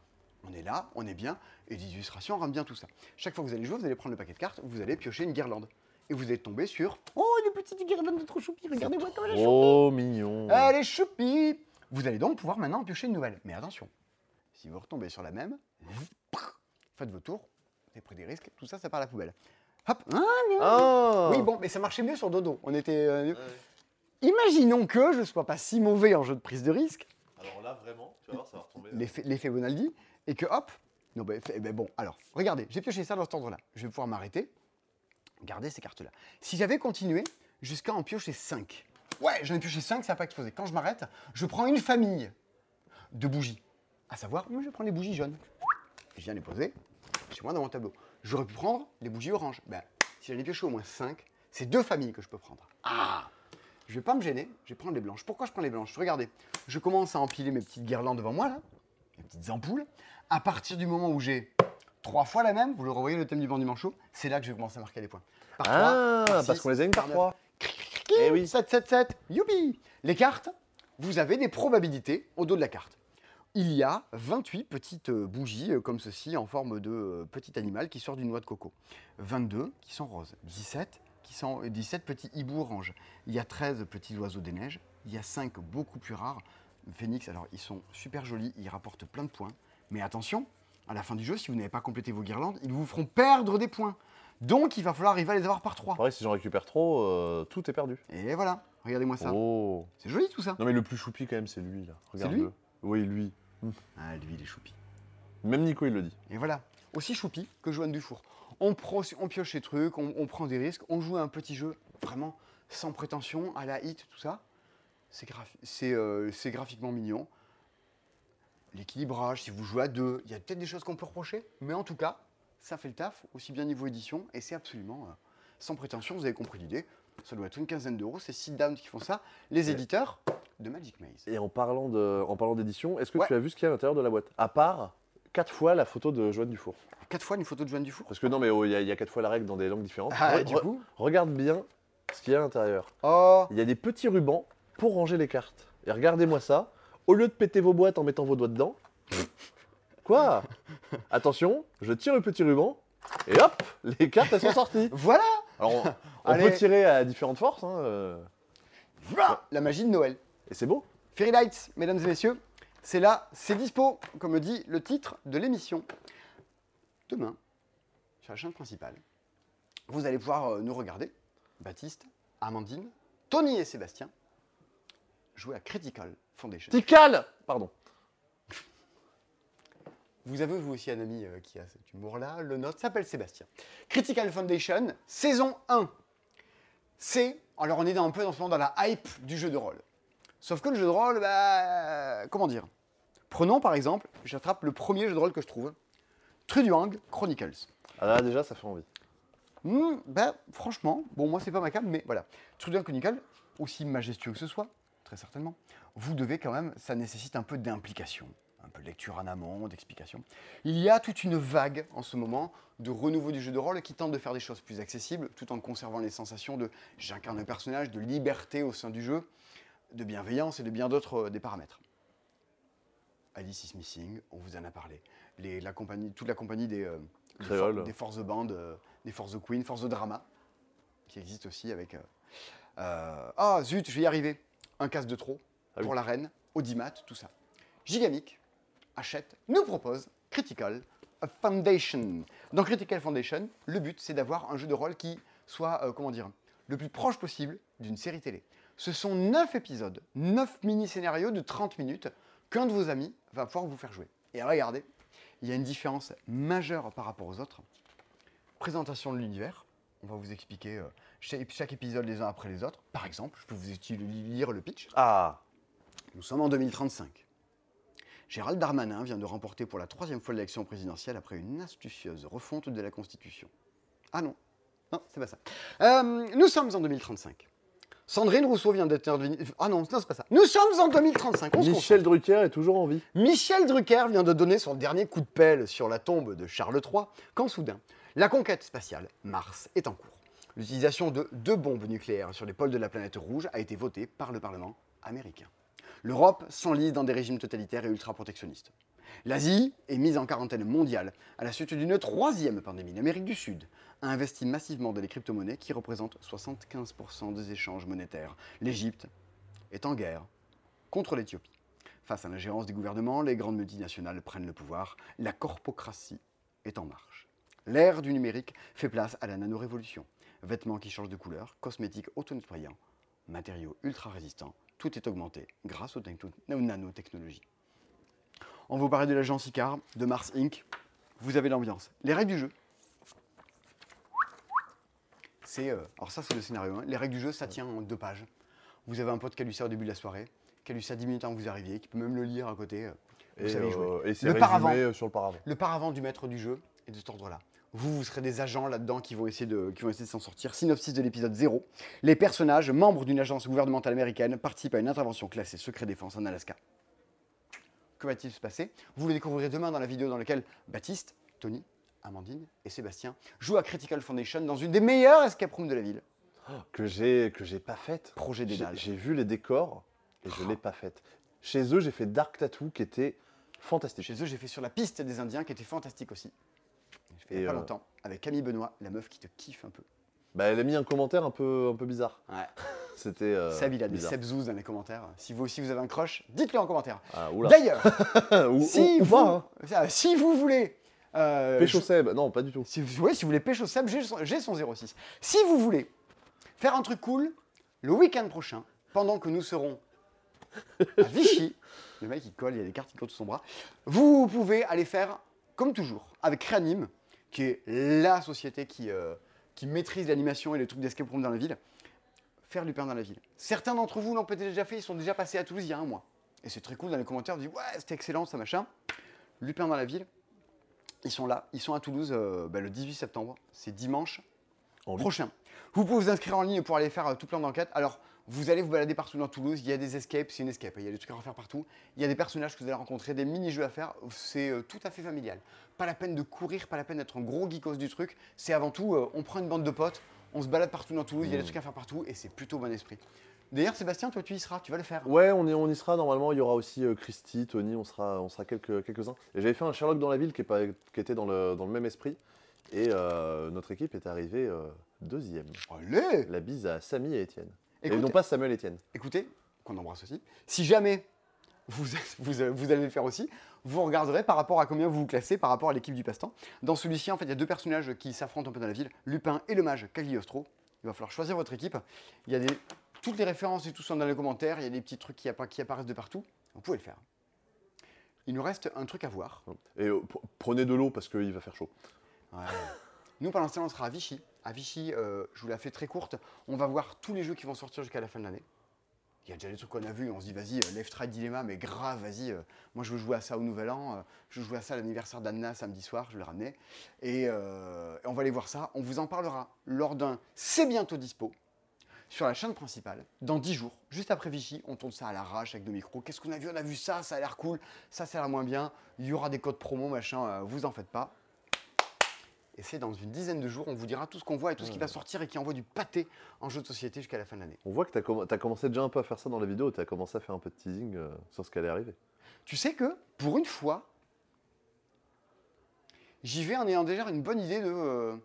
on est là, on est bien, et les illustrations rendent bien tout ça. Chaque fois que vous allez jouer, vous allez prendre le paquet de cartes, vous allez piocher une guirlande. Et vous allez tomber sur Oh, une petite guirlande de trop choupi, regardez-moi comme elle est choupi. Oh, mignon. Elle est choupi Vous allez donc pouvoir maintenant en piocher une nouvelle. Mais attention, si vous retombez sur la même, faites vos tours, vous avez pris des risques, tout ça, ça part à la poubelle. Hop Ah, non. Ah Oui, bon, mais ça marchait mieux sur Dodo. On était. euh, Imaginons que je sois pas si mauvais en jeu de prise de risque, Alors là, vraiment, tu vas voir, ça va retomber. l'effet l'effet Bonaldi, et que hop Non, ben, ben bon, alors, regardez, j'ai pioché ça dans cet ordre-là. Je vais pouvoir m'arrêter, garder ces cartes-là. Si j'avais continué jusqu'à en piocher 5, ouais, j'en ai pioché 5, ça n'a pas explosé. Quand je m'arrête, je prends une famille de bougies. À savoir, moi, je prends les bougies jaunes. Je viens les poser chez moi dans mon tableau. J'aurais pu prendre les bougies oranges. Ben, si j'en ai pioché au moins 5, c'est deux familles que je peux prendre. Ah Je vais pas me gêner, je vais prendre les blanches. Pourquoi je prends les blanches? Regardez, je commence à empiler mes petites guirlandes devant moi, là, mes petites ampoules. À partir du moment où j'ai trois fois la même, vous le revoyez le thème du bandit manchot, c'est là que je vais commencer à marquer les points. Par Ah, trois, par parce qu'on les a une par trois. Eh oui. 7, 7, 7, youpi Les cartes, vous avez des probabilités au dos de la carte. Il y a 28 petites euh, bougies euh, comme ceci en forme de euh, petit animal qui sort d'une noix de coco. 22 qui sont roses. 17 qui sont 17 petits hiboux oranges. Il y a 13 petits oiseaux des neiges. Il y a 5 beaucoup plus rares. Phoenix, alors ils sont super jolis, ils rapportent plein de points. Mais attention, à la fin du jeu, si vous n'avez pas complété vos guirlandes, ils vous feront perdre des points. Donc il va falloir arriver à les avoir par 3. Pareil, si j'en récupère trop, euh, tout est perdu. Et voilà, regardez-moi ça. Oh. C'est joli tout ça. Non mais le plus choupi quand même, c'est lui là. C'est Regarde-le. lui Oui, lui. Ah, lui, il est choupi. Même Nico, il le dit. Et voilà, aussi choupi que Joanne Dufour. On, pioche les trucs, on, on prend des risques, on joue à un petit jeu vraiment sans prétention, à la hit, tout ça. C'est graphi- c'est, euh, c'est graphiquement mignon. L'équilibrage, si vous jouez à deux, il y a peut-être des choses qu'on peut reprocher, mais en tout cas, ça fait le taf, aussi bien niveau édition, et c'est absolument euh, sans prétention, vous avez compris l'idée. Ça doit être une quinzaine d'euros, c'est Sit-Down qui font ça, les éditeurs de Magic Maze. Et en parlant de, en parlant d'édition, est-ce que Ouais. tu as vu ce qu'il y a à l'intérieur de la boîte? À part quatre fois la photo de Joanne Dufour. Quatre fois une photo de Joanne Dufour? Parce que non, mais oh, il y, a- y a quatre fois la règle dans des langues différentes. Ah, Re- du coup? Regarde bien ce qu'il y a à l'intérieur. Oh Il y a des petits rubans pour ranger les cartes. Et regardez-moi ça. Au lieu de péter vos boîtes en mettant vos doigts dedans. Quoi? Attention, je tire le petit ruban. Et hop, les cartes elles sont sorties. Voilà Alors on, peut tirer à différentes forces. hein, euh, La magie de Noël. Et c'est beau. Fairy Lights, mesdames et messieurs, c'est là, c'est dispo, comme le dit le titre de l'émission. Demain, sur la chaîne principale, vous allez pouvoir euh, nous regarder, Baptiste, Amandine, Tony et Sébastien, jouer à Critical Foundation. Tical Pardon. Vous avez vous aussi un ami euh, qui a cet humour-là, le nôtre s'appelle Sébastien. Critical Foundation, saison 1. C'est, alors on est dans- un peu en ce moment dans la hype du jeu de rôle. Sauf que le jeu de rôle, bah, comment dire? Prenons par exemple, j'attrape le premier jeu de rôle que je trouve, Truduang Chronicles. Ah là déjà ça fait envie. Bah, franchement, bon, moi, c'est pas ma cam, mais voilà. Trudeau Chronicle, aussi majestueux que ce soit, très certainement, vous devez quand même, ça nécessite un peu d'implication, un peu de lecture en amont, d'explication. Il y a toute une vague en ce moment de renouveau du jeu de rôle qui tente de faire des choses plus accessibles, tout en conservant les sensations de j'incarne un personnage, de liberté au sein du jeu, de bienveillance et de bien d'autres euh, des paramètres. Alice is Missing, on vous en a parlé. Les- la compagnie, toute la compagnie des, euh, des, Créole. for- des Force Band, euh, des Force Queen, Force Drama, qui existe aussi avec. euh, Ah zut, je vais y arriver. Un casse de trop Ah oui. pour la reine, Audimat, tout ça. Gigamic achète, nous propose Critical Foundation. Dans Critical Foundation, le but c'est d'avoir un jeu de rôle qui soit, comment dire, le plus proche possible d'une série télé. Ce sont 9 épisodes, 9 mini-scénarios de 30 minutes qu'un de vos amis va pouvoir vous faire jouer. Et regardez, il y a une différence majeure par rapport aux autres. Présentation de l'univers. On va vous expliquer euh, chaque, chaque épisode les uns après les autres. Par exemple, je peux vous lire le pitch. Ah Nous sommes en 2035. Gérald Darmanin vient de remporter pour la troisième fois l'élection présidentielle après une astucieuse refonte de la Constitution. Ah non, non, c'est pas ça. Euh, nous sommes en 2035. Sandrine Rousseau vient d'être... Ah non, non, c'est pas ça. Nous sommes en 2035. On se Michel Drucker est toujours en vie. Michel Drucker vient de donner son dernier coup de pelle sur la tombe de Charles III, quand soudain, la conquête spatiale, Mars, est en cours. L'utilisation de deux bombes nucléaires sur les pôles de la planète rouge a été votée par le Parlement américain. L'Europe s'enlise dans des régimes totalitaires et ultra-protectionnistes. L'Asie est mise en quarantaine mondiale à la suite d'une troisième pandémie. L'Amérique du Sud a investi massivement dans les crypto-monnaies qui représentent 75% des échanges monétaires. L'Égypte est en guerre contre l'Éthiopie. Face à l'ingérence des gouvernements, les grandes multinationales prennent le pouvoir. La corpocratie est en marche. L'ère du numérique fait place à la nanorévolution. Vêtements qui changent de couleur, cosmétiques auto-nettoyants, matériaux ultra résistants, tout est augmenté grâce aux nanotechnologies. On vous parlait de l'agence ICAR, de Mars Inc. Vous avez l'ambiance. Les règles du jeu. C'est. euh, alors, ça, c'est le scénario. hein. Les règles du jeu, ça tient en deux pages. Vous avez un pote qui a lu ça au début de la soirée, qui a lu ça 10 minutes avant que vous arriviez, qui peut même le lire à côté. euh, Vous Et, savez jouer. euh, et c'est Le paravent. sur le paravent. Le paravent du maître du jeu est de cet ordre-là. Vous, vous serez des agents là-dedans qui vont essayer de, qui vont essayer de s'en sortir. Synopsis de l'épisode 0. Les personnages, membres d'une agence gouvernementale américaine, participent à une intervention classée secret défense en Alaska. Que va-t-il se passer? Vous le découvrirez demain dans la vidéo dans laquelle Baptiste, Tony, Amandine et Sébastien jouent à Critical Foundation dans une des meilleures escape rooms de la ville. Que j'ai que j'ai pas faite. Projet dédale. j'ai vu les décors et je Ah. l'ai pas faite. Chez eux, j'ai fait Dark Tattoo qui était fantastique. Chez eux, j'ai fait sur la piste des Indiens qui était fantastique aussi. Je fais Et, pas euh, longtemps avec Camille Benoît, la meuf qui te kiffe un peu. Bah, elle a mis un commentaire un peu, un peu bizarre. Ouais. C'était. euh, Seb, il a des bizarre. Sebzouz dans les commentaires. Si vous aussi vous avez un crush, dites-le en commentaire. Ah. D'ailleurs, si, ou- ou vous, pas, hein. si vous voulez. euh, Pécho je- Seb. Non, pas du tout. si, vous- ouais, si vous voulez pécho Seb, j'ai son, son 06. Si vous voulez faire un truc cool le week-end prochain, pendant que nous serons à Vichy, le mec il colle, il y a des cartes qui collent sur son bras, vous pouvez aller faire, comme toujours, avec Reanime, qui est la société qui, euh, qui maîtrise l'animation et les trucs d'escape room dans la ville, faire Lupin dans la ville. Certains d'entre vous l'ont peut-être déjà fait, ils sont déjà passés à Toulouse il y a un mois. Et c'est très cool dans les commentaires, on dit ouais, c'était excellent, ça machin. Lupin dans la ville, ils sont là, ils sont à Toulouse euh, bah, le 18 septembre, c'est dimanche En prochain. Vous pouvez vous inscrire en ligne pour aller faire euh, tout plein d'enquêtes. Alors, vous allez vous balader partout dans Toulouse, il y a des escapes, c'est une escape, il y a des trucs à refaire partout, il y a des personnages que vous allez rencontrer, des mini-jeux à faire, c'est euh, tout à fait familial. Pas la peine de courir, pas la peine d'être un gros geekos du truc, c'est avant tout, on prend une bande de potes, on se balade partout dans Toulouse, il y a des Mm. trucs à faire partout et c'est plutôt bon esprit. D'ailleurs, Sébastien, toi tu y seras, tu vas le faire. Ouais, on y, on y sera normalement. Il y aura aussi euh, Christy, Tony, on sera, on sera quelques, quelques-uns. Et j'avais fait un Sherlock dans la ville qui, est pas, qui était dans le, dans le même esprit. Et euh, notre équipe est arrivée euh, deuxième. Allez La bise à Samy et Étienne. et non pas Samuel et Étienne. écoutez, qu'on embrasse aussi, si jamais vous, vous, vous allez le faire aussi, vous regarderez par rapport à combien vous vous classez par rapport à l'équipe du passe-temps. Dans celui-ci, en fait, il y a deux personnages qui s'affrontent un peu dans la ville, Lupin et le mage Cagliostro. Il va falloir choisir votre équipe. Il y a des, toutes les références et tout sont dans les commentaires, il y a des petits trucs qui, appa- qui apparaissent de partout. Vous pouvez le faire. Il nous reste un truc à voir. Et euh, prenez de l'eau parce qu'il va faire chaud. Ouais. Nous, ce temps, on sera à Vichy. À Vichy, euh, je vous la fais très courte. On va voir tous les jeux qui vont sortir jusqu'à la fin de l'année. Il y a déjà des trucs qu'on a vus. On se dit, vas-y, euh, Left Right Dilemma, mais grave, vas-y. euh, moi, je veux jouer à ça au Nouvel An. euh, je veux jouer à ça à l'anniversaire d'Anna samedi soir. Je vais le ramener. Et, on va aller voir ça. On vous en parlera lors d'un C'est bientôt dispo sur la chaîne principale dans 10 jours. Juste après Vichy, on tourne ça à l'arrache avec nos micros. Qu'est-ce qu'on a vu? On a vu ça, ça a l'air cool. Ça, ça a moins bien. Il y aura des codes promo, machin. vous en faites pas. Et c'est dans une dizaine de jours, on vous dira tout ce qu'on voit et tout ce qui va sortir et qui envoie du pâté en jeu de société jusqu'à la fin de l'année. On voit que tu as, commencé déjà un peu à faire ça dans la vidéo. Tu as commencé à faire un peu de teasing euh, sur ce qui allait arriver. Tu sais que, pour une fois, j'y vais en ayant déjà une bonne idée de, euh,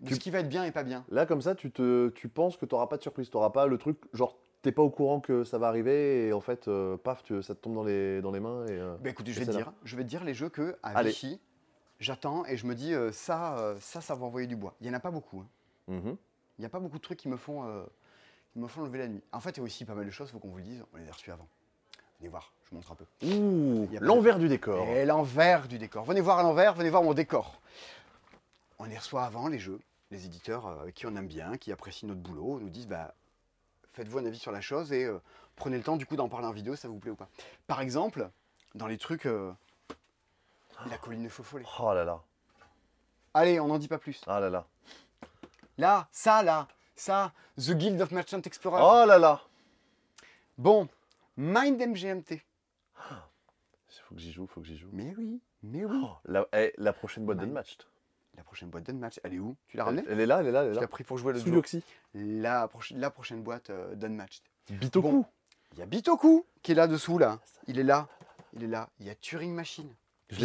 de Tu- ce qui va être bien et pas bien. Là, comme ça, tu, te, tu penses que tu n'auras pas de surprise. Tu n'auras pas le truc, genre, t'es pas au courant que ça va arriver et en fait, euh, paf, tu- ça te tombe dans les, dans les mains. Et, Bah écoutez, je vais te là. dire, je vais te dire les jeux que à. Vichy, j'attends et je me dis euh, ça, euh, ça, ça va envoyer du bois. Il y en a pas beaucoup. hein. mhm. Il n'y a pas beaucoup de trucs qui me font, euh, qui me font lever la nuit. En fait, il y a aussi pas mal de choses, faut qu'on vous le dise. On les a reçus avant. Venez voir, je vous montre un peu. Ouh, Y a pas l'envers du décor. Et l'envers du décor. Venez voir à l'envers, venez voir mon décor. On les reçoit avant, les jeux. Les éditeurs euh, avec qui on aime bien, qui apprécient notre boulot, nous disent bah, faites-vous un avis sur la chose et euh, prenez le temps du coup d'en parler en vidéo, ça vous plaît ou pas. Par exemple, dans les trucs. euh, la colline faux follet. Oh là là, Allez, on n'en dit pas plus. ah là là, Là, ça, là, ça, The Guild of Merchant Explorer. oh là là. Bon, Mind MGMT. Faut que j'y joue, faut que j'y joue. Mais oui, mais oui. Oh, la, eh, la prochaine boîte d'Unmatched. La prochaine boîte d'Unmatch, elle est où? Tu l'as ramenée? Elle est là, elle est là, elle est Tu l'as là. pris pour jouer le Sous jour. l'oxy. la, proche- la prochaine boîte euh, d'Unmatched. Bitoku. Bon. Il y a Bitoku qui est là dessous là. Il est là. Il est là. Il y a Turing Machine.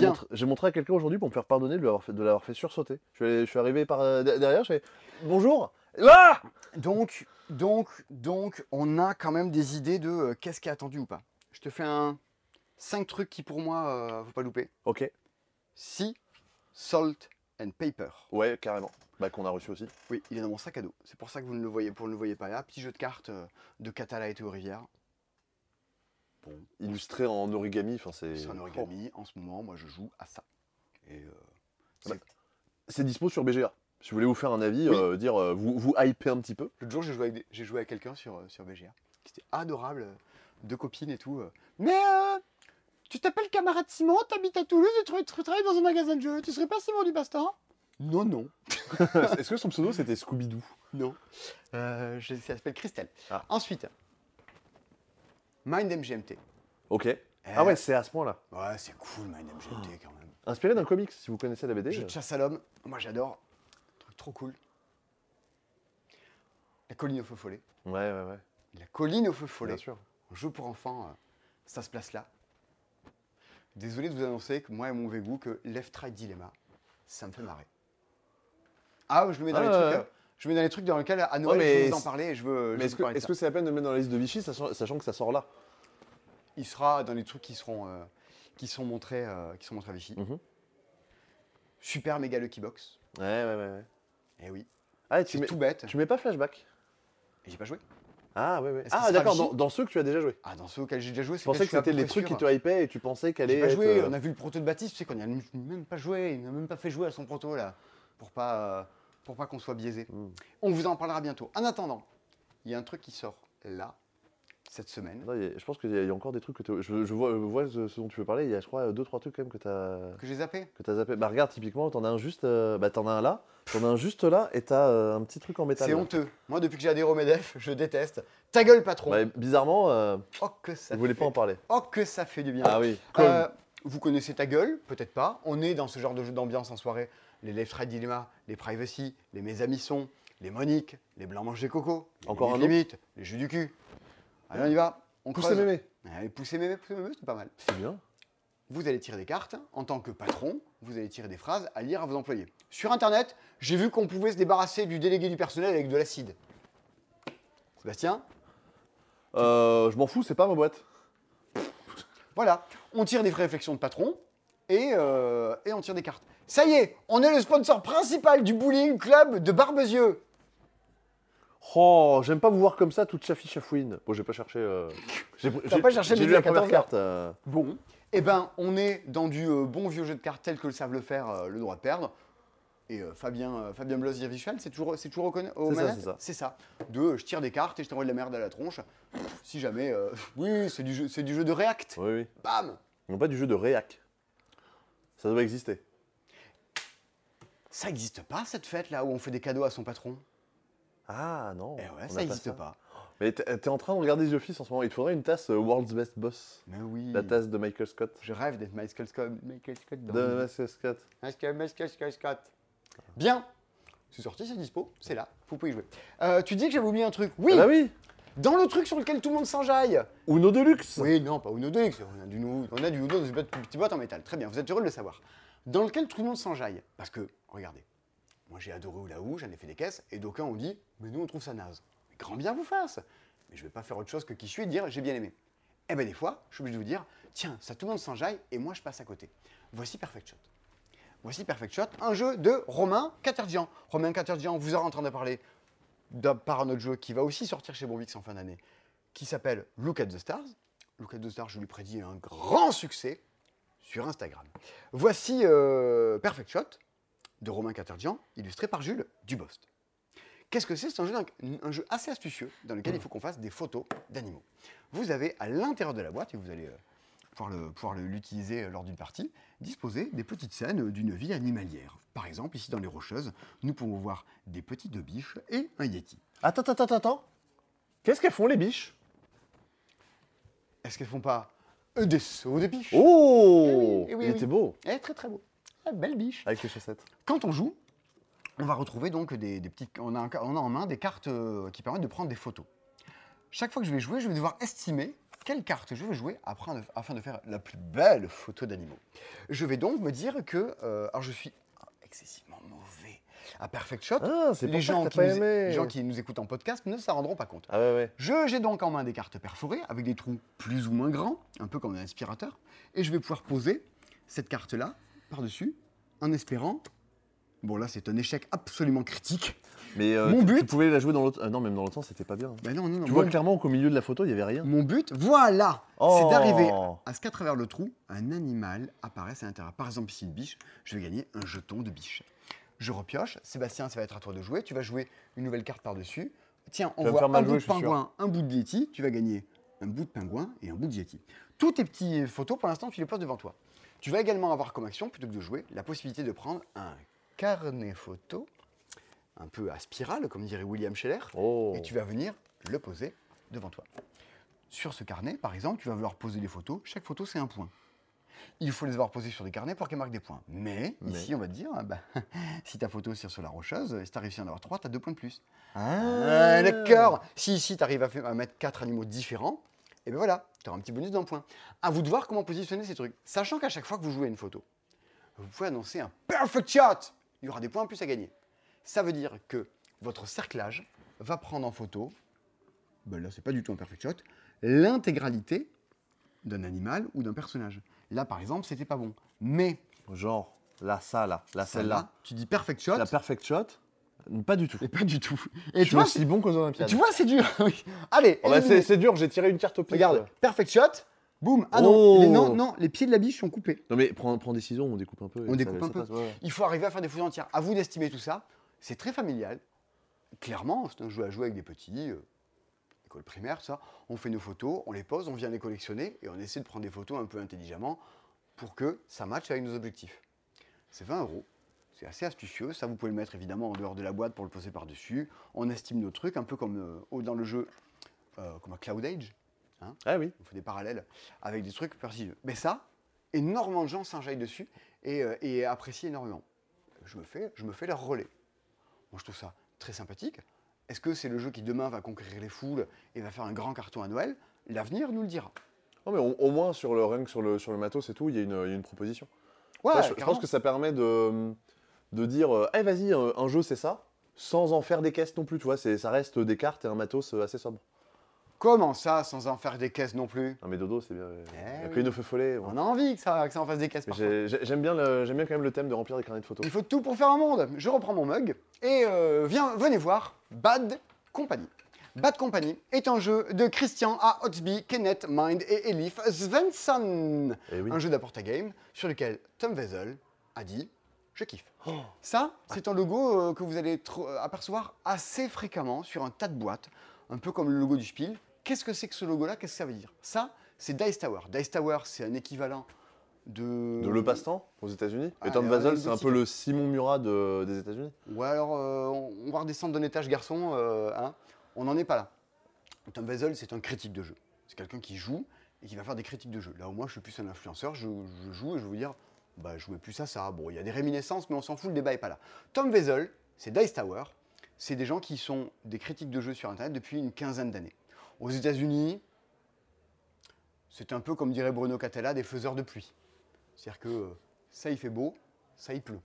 Montré, j'ai montré à quelqu'un aujourd'hui pour me faire pardonner de l'avoir fait, de l'avoir fait sursauter. Je suis, allé- je suis arrivé par euh, de- derrière, je fais bonjour. Ah Donc, donc, donc, on a quand même des idées de euh, qu'est-ce qui est attendu ou pas. Je te fais un 5 trucs qui pour moi, euh, faut pas louper. Ok. Sea, Salt and Paper. Ouais, carrément. Bah qu'on a reçu aussi. Oui, il est dans mon sac à dos. C'est pour ça que vous ne le voyez, pour ne le voyez pas là. Petit jeu de cartes euh, de Catala et rivières. Illustré en origami, enfin c'est. c'est un origami. En ce moment, moi, je joue à ça. Et euh, Bah, c'est- C'est dispo sur BGA. Si vous voulez vous faire un avis, Oui. euh, dire euh, vous vous hyper un petit peu. L'autre jour, j'ai joué avec, des- j'ai joué avec quelqu'un sur, euh, sur BGA, qui était adorable, deux copines et tout. euh. Mais euh, tu t'appelles camarade Simon, t'habites à Toulouse et tu, tra- tu travailles dans un magasin de jeux. Tu serais pas Simon du Bastan? Non, non. Est-ce que son pseudo c'était Scooby-Doo? Non. Euh, je- ça s'appelle Christelle. Ah. Ensuite, Mind MGMT. Ok. Euh, Ah ouais, c'est à ce point-là. Ouais, c'est cool, Mind MGMT quand même. Inspiré d'un comics, si vous connaissez la BD. Jeu de chasse à l'homme, moi j'adore. Truc trop cool. La colline au feu follet. Ouais, ouais, ouais. La colline au feu follet. Bien sûr. Un jeu pour enfants, euh, ça se place là. Désolé de vous annoncer que moi et mon Vegu, que Left Right Dilemma, ça me fait marrer. Ah, je le mets dans Ah, les ouais, trucs. ouais. Euh, Je mets dans les trucs dans lesquels à Noël, je veux vous en parler et je veux. je Mais est-ce que c'est la peine de le mettre dans la liste de Vichy, sachant, que ça sort là? Il sera dans les trucs qui seront, euh, qui sont montrés, euh, qui sont montrés à Vichy. Mhm. Super méga Lucky Box. Ouais, ouais, ouais. ouais. Eh oui. Ah, tu C'est mets, tout bête. tu mets pas flashback? Et j'ai pas joué. Ah, ouais, ouais. Ah, d'accord, dans, dans ceux que tu as déjà joué. Ah, dans ceux auxquels j'ai déjà joué, Je c'est pensais que c'était les trucs qui te hypaient et tu pensais qu'elle pas joué, on a vu le proto de Baptiste, tu sais qu'on n'y a même pas joué, il n'a même pas fait jouer à son proto là, pour pas, euh, pour pas qu'on soit biaisé. Mm. On vous en parlera bientôt. En attendant, il y a un truc qui sort là, cette semaine, Je pense qu'il y, a- il y a encore des trucs que je, je vois, je vois ce, ce dont tu veux parler. Il y a, je crois, deux, trois trucs quand même que tu as, que j'ai zappé. que as zappé. Bah, regarde, typiquement, t'en as un juste. euh, bah, t'en as un là, t'en as un juste là et t'as euh, un petit truc en métal. C'est honteux. Moi, depuis que j'ai adhéré au MEDEF, je déteste. Ta gueule, patron. Bah, bizarrement, euh, Oh, que ça vous voulez fait... pas en parler. Oh, que ça fait du bien. Ah oui. Euh, vous connaissez ta gueule, peut-être pas. On est dans ce genre de jeu d'ambiance en soirée. Les Left Right Dilemma, les Privacy, les Mes Amis sont, les Monique, les Blancs Mangent des Cocos, les Encore Limites un autre Limites, les Jus du cul. Allez, on y va. On Poussez creuse. mémé. Allez, poussez mémé, poussez mémé, c'est pas mal. C'est bien. Vous allez tirer des cartes. En tant que patron, vous allez tirer des phrases à lire à vos employés. Sur Internet, j'ai vu qu'on pouvait se débarrasser du délégué du personnel avec de l'acide. Sébastien Euh, je m'en fous, c'est pas ma boîte. Voilà, on tire des réflexions de patron et, euh, et on tire des cartes. Ça y est, on est le sponsor principal du bowling club de Barbezieux. Oh, j'aime pas vous voir comme ça, toute chaffi chafouine. Bon, j'ai pas cherché. euh, J'ai pas cherché J'ai lu la première 14 carte. euh. Bon, eh ben, on est dans du euh, bon vieux jeu de cartes tel que le savent le faire le droit de perdre. Et Fabien, Fabien Bloss Visual, c'est toujours, c'est toujours reconnu au C'est ça, c'est ça. Ça. De je tire des cartes et je t'envoie de la merde à la tronche. Si jamais. oui, c'est du, jeu- c'est du jeu de React. Oui, oui. Bam Non, pas du jeu de réac. Ça doit exister. Ça n'existe pas cette fête là où on fait des cadeaux à son patron? Ah non. Eh ouais, on a ça n'existe pas. Mais t'es t'es en train de regarder The Office en ce moment. Il te faudrait une tasse euh, World's Best Boss. Mais oui. La tasse de Michael Scott. Je rêve d'être Michael Scott. Michael Scott dans De Michael Scott. Michael, Michael, Michael Scott. Bien. C'est sorti, c'est dispo, c'est là, vous pouvez y jouer. Euh, tu dis que j'avais oublié un truc. Oui, Ah bah oui dans le truc sur lequel tout le monde s'enjaille. Uno Deluxe Oui, non, pas Uno Deluxe, on a du on a du Uno dans une petite petite boîte en métal. Très bien, vous êtes heureux de le savoir. Dans lequel tout le monde s'enjaille. Parce que, regardez, moi j'ai adoré Oulaou, j'en ai fait des caisses, et d'aucuns ont dit, mais nous on trouve ça naze. Mais grand bien vous fasse Mais je vais pas faire autre chose que qui je suis et dire, j'ai bien aimé. Eh bien des fois, je suis obligé de vous dire, tiens, ça tout le monde s'enjaille, et moi je passe à côté. Voici Perfect Shot. Voici Perfect Shot, un jeu de Romain Caterdian. Romain Caterdian vous aura entendu parler d'un- par un autre jeu qui va aussi sortir chez Bombix en fin d'année, qui s'appelle Look at the Stars. Look at the Stars, je lui prédis un grand succès sur Instagram. Voici euh, Perfect Shot de Romain Caterdian, illustré par Jules Dubost. Qu'est-ce que c'est? C'est un jeu, d'un- un jeu assez astucieux dans lequel il faut qu'on fasse des photos d'animaux. Vous avez à l'intérieur de la boîte, et vous allez euh, pouvoir le- pouvoir le- l'utiliser euh, lors d'une partie, disposer des petites scènes d'une vie animalière. Par exemple, ici dans les Rocheuses, nous pouvons voir des petites biches et un yeti. Attends, attends, attends, attends. Qu'est-ce qu'elles font les biches? Est-ce qu'elles font pas des sauts de biches? Oh Eh oui, eh oui, Il oui. était beau Eh, Très très beau. Ah, belle biche. avec les chaussettes. Quand on joue, on va retrouver donc des, des petites. On a, un- on a en main des cartes euh, qui permettent de prendre des photos. Chaque fois que je vais jouer, je vais devoir estimer quelle carte je vais jouer afin de, afin de faire la plus belle photo d'animaux. Je vais donc me dire que. euh, alors je suis excessivement mauvais à Perfect Shot. Ah, les, pour ça gens que qui nous, aimé. les gens qui nous écoutent en podcast ne s'en rendront pas compte. Ah ouais, ouais. Je- J'ai donc en main des cartes perforées avec des trous plus ou moins grands, un peu comme un aspirateur, et je vais pouvoir poser cette carte-là par-dessus en espérant. Bon, là, c'est un échec absolument critique. Mais euh, Mon tu, but- tu pouvais la jouer dans l'autre. ah non, même dans l'autre sens, c'était pas bien. Ben non, non, non. Tu vois clairement qu'au milieu de la photo, il y avait rien. mon but, voilà Oh. C'est d'arriver à ce qu'à travers le trou, un animal apparaisse à l'intérieur. Par exemple, ici, une biche, je vais gagner un jeton de biche. Je repioche. Sébastien, ça va être à toi de jouer. Tu vas jouer une nouvelle carte par-dessus. Tiens, on voit un bout de pingouin, un bout de yeti. Tu vas gagner un bout de pingouin et un bout de yeti. Tous tes petits photos, pour l'instant, tu les poses devant toi. Tu vas également avoir comme action, plutôt que de jouer, la possibilité de prendre un carnet photo, un peu à spirale, comme dirait William Scheller, Oh. et tu vas venir le poser devant toi. Sur ce carnet, par exemple, tu vas vouloir poser des photos. Chaque photo, c'est un point. Il faut les avoir posées sur des carnets pour qu'elles marquent des points. Mais, Mais. ici, on va te dire, ah bah, si ta photo tire sur la rocheuse, si tu as réussi à en avoir trois, tu as deux points de plus. Ah, Ah, d'accord. Si ici, tu arrives à, mettre quatre animaux différents, et bien voilà, tu auras un petit bonus d'un point. À vous de voir comment positionner ces trucs. Sachant qu'à chaque fois que vous jouez une photo, vous pouvez annoncer un perfect shot. Il y aura des points en plus à gagner. Ça veut dire que votre cerclage va prendre en photo, ben là c'est pas du tout un perfect shot, l'intégralité d'un animal ou d'un personnage. Là par exemple, c'était pas bon. Mais Genre, là, ça, là, là, celle-là. tu dis perfect shot, La perfect shot, pas du tout. et pas du tout. Et tu vois, aussi bon qu'aux Olympiades. tu vois, c'est dur. Allez, Oh bah, c'est dur, j'ai tiré une carte au pif. regarde, perfect shot, boum. Ah Oh. non, les, non, non, les pieds de la biche sont coupés. Non mais prends, prends des ciseaux, on découpe un peu. On découpe ça- un peu. passe, ouais, ouais. Il faut arriver à faire des photos entières. À vous d'estimer tout ça. C'est très familial. Clairement, c'est un jeu à jouer avec des petits, euh, école primaire, ça. On fait nos photos, on les pose, on vient les collectionner et on essaie de prendre des photos un peu intelligemment pour que ça matche avec nos objectifs. C'est 20 euros. C'est assez astucieux. Ça, vous pouvez le mettre évidemment en dehors de la boîte pour le poser par-dessus. On estime nos trucs, un peu comme euh, au- dans le jeu euh, comme un Cloud Age. Ah oui. On fait des parallèles avec des trucs prestigieux. Mais ça, énormément de gens s'enjaillent dessus et, euh, et apprécient énormément. Je me, fais, je me fais leur relais. Moi, je trouve ça très sympathique. Est-ce que c'est le jeu qui demain va conquérir les foules et va faire un grand carton à Noël? L'avenir nous le dira. Non mais au, au moins sur le rank, sur le, sur le matos et tout, il y, a une- il y a une proposition. Ouais, je, pense que ça permet de, de dire, euh, Eh, vas-y, un, jeu c'est ça, sans en faire des caisses non plus, tu vois, ça reste des cartes et un matos euh, assez sobre. Comment ça, sans en faire des caisses non plus Non mais dodo, c'est bien. Il Eh oui. que une feu follet. On a envie que ça, que ça en fasse des caisses Mais parfois. j'ai- j'ai- J'aime bien, le- j'aime bien quand même le thème de remplir des carnets de photos. Il faut tout pour faire un monde. Je reprends mon mug et euh, viens, venez voir Bad Company. Bad Company est un jeu de Christian A. Hotsby, Kenneth Mind et Elif Svensson. Eh oui. Un jeu d'apport à game sur lequel Tom Wessel a dit Je kiffe. Oh. Ça, c'est un logo euh, que vous allez tr- euh, apercevoir assez fréquemment sur un tas de boîtes, un peu comme le logo du Spiel. Qu'est-ce que c'est que ce logo-là? Qu'est-ce que ça veut dire? Ça, c'est Dice Tower. Dice Tower, c'est un équivalent de. De Le Passe-Temps aux États-Unis? Ah, et Tom un c'est un peu le Simon Murat de- des États-Unis? Ou alors, euh, on va redescendre d'un étage garçon, euh, hein. on n'en est pas là. Tom Wessel, c'est un critique de jeu. C'est quelqu'un qui joue et qui va faire des critiques de jeu. Là où moi, je suis plus un influenceur, je, je joue et je vais vous dire, bah, je jouais plus à ça. Bon, il y a des réminiscences, mais on s'en fout, le débat n'est pas là. Tom Wessel, c'est Dice Tower. C'est des gens qui sont des critiques de jeux sur Internet depuis une quinzaine d'années. Aux États-Unis, c'est un peu comme dirait Bruno Catella, des faiseurs de pluie. C'est-à-dire que euh, ça, il fait beau, ça, il pleut.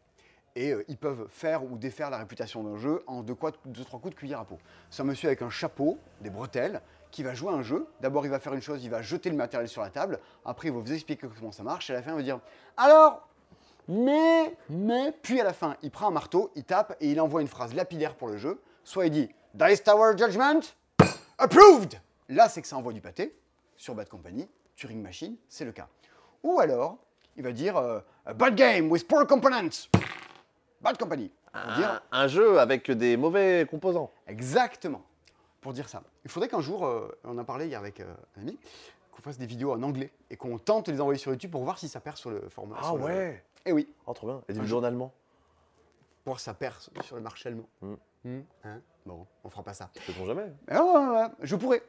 Et euh, ils peuvent faire ou défaire la réputation d'un jeu en deux, quoi- deux, trois coups de cuillère à peau. C'est un monsieur avec un chapeau, des bretelles, qui va jouer à un jeu. D'abord, il va faire une chose, il va jeter le matériel sur la table. Après, il va vous expliquer comment ça marche. Et à la fin, il va dire Alors, mais, mais. Puis à la fin, il prend un marteau, il tape et il envoie une phrase lapidaire pour le jeu. Soit il dit Dice Tower Judgment, approved Là, c'est que ça envoie du pâté. Sur Bad Company, Turing Machine, c'est le cas. Ou alors, il va dire euh, Bad game with poor components. Bad Company. Dire Un, jeu avec des mauvais composants. Exactement. Pour dire ça. Il faudrait qu'un jour, euh, on en a parlé hier avec euh, un ami, qu'on fasse des vidéos en anglais et qu'on tente de les envoyer sur YouTube pour voir si ça perce sur le format. Ah le- ouais Eh oui, Oh, trop bien. Et du en allemand pour voir si ça perce sur le marché allemand. Mm. Hmm, hein? Bon, on fera pas ça. Peut-on jamais Mais ouais, je pourrais.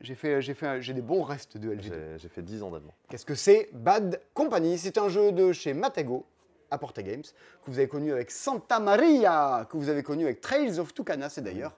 J'ai fait, j'ai fait, j'ai des bons restes de LGD. J'ai fait 10 ans d'allemand. Qu'est-ce que c'est Bad Company? C'est un jeu de chez Matego, à Porta Games, que vous avez connu avec Santa Maria, que vous avez connu avec Trails of Tucana, c'est d'ailleurs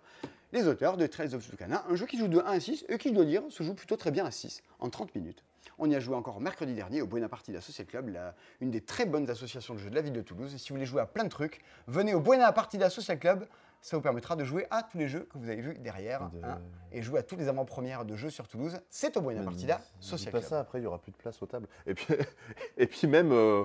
les auteurs de Trails of Tucana, un jeu qui joue de 1 à 6 et qui, je dois dire, se joue plutôt très bien à 6, en 30 minutes. On y a joué encore mercredi dernier au Buena Partida Social Club, la- une des très bonnes associations de jeux de la ville de Toulouse. Et si vous voulez jouer à plein de trucs, venez au Buena Partida Social Club, ça vous permettra de jouer à tous les jeux que vous avez vus derrière De- hein, et jouer à tous les avant-premières de jeux sur Toulouse. C'est au Buena Partida Social Club. ça, après il y aura plus de place aux tables. Et puis, et puis même, euh,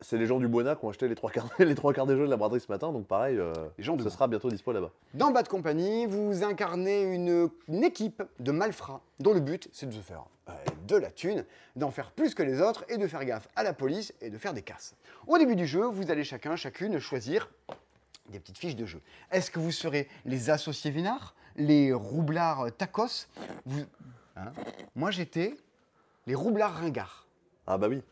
c'est les gens du Buena qui ont acheté les trois quarts, les trois quarts des jeux de la braderie ce matin, donc pareil, euh, Les gens ce sera bientôt dispo là-bas. Dans Bad Company, vous incarnez une, une équipe de malfrats dont le but, c'est de se faire euh, de la thune, d'en faire plus que les autres et de faire gaffe à la police et de faire des casses. Au début du jeu, vous allez chacun, chacune choisir des petites fiches de jeu. Est-ce que vous serez les associés vinards, les roublards euh, tacos? Vous... hein? Moi, j'étais les roublards ringards. Ah bah oui,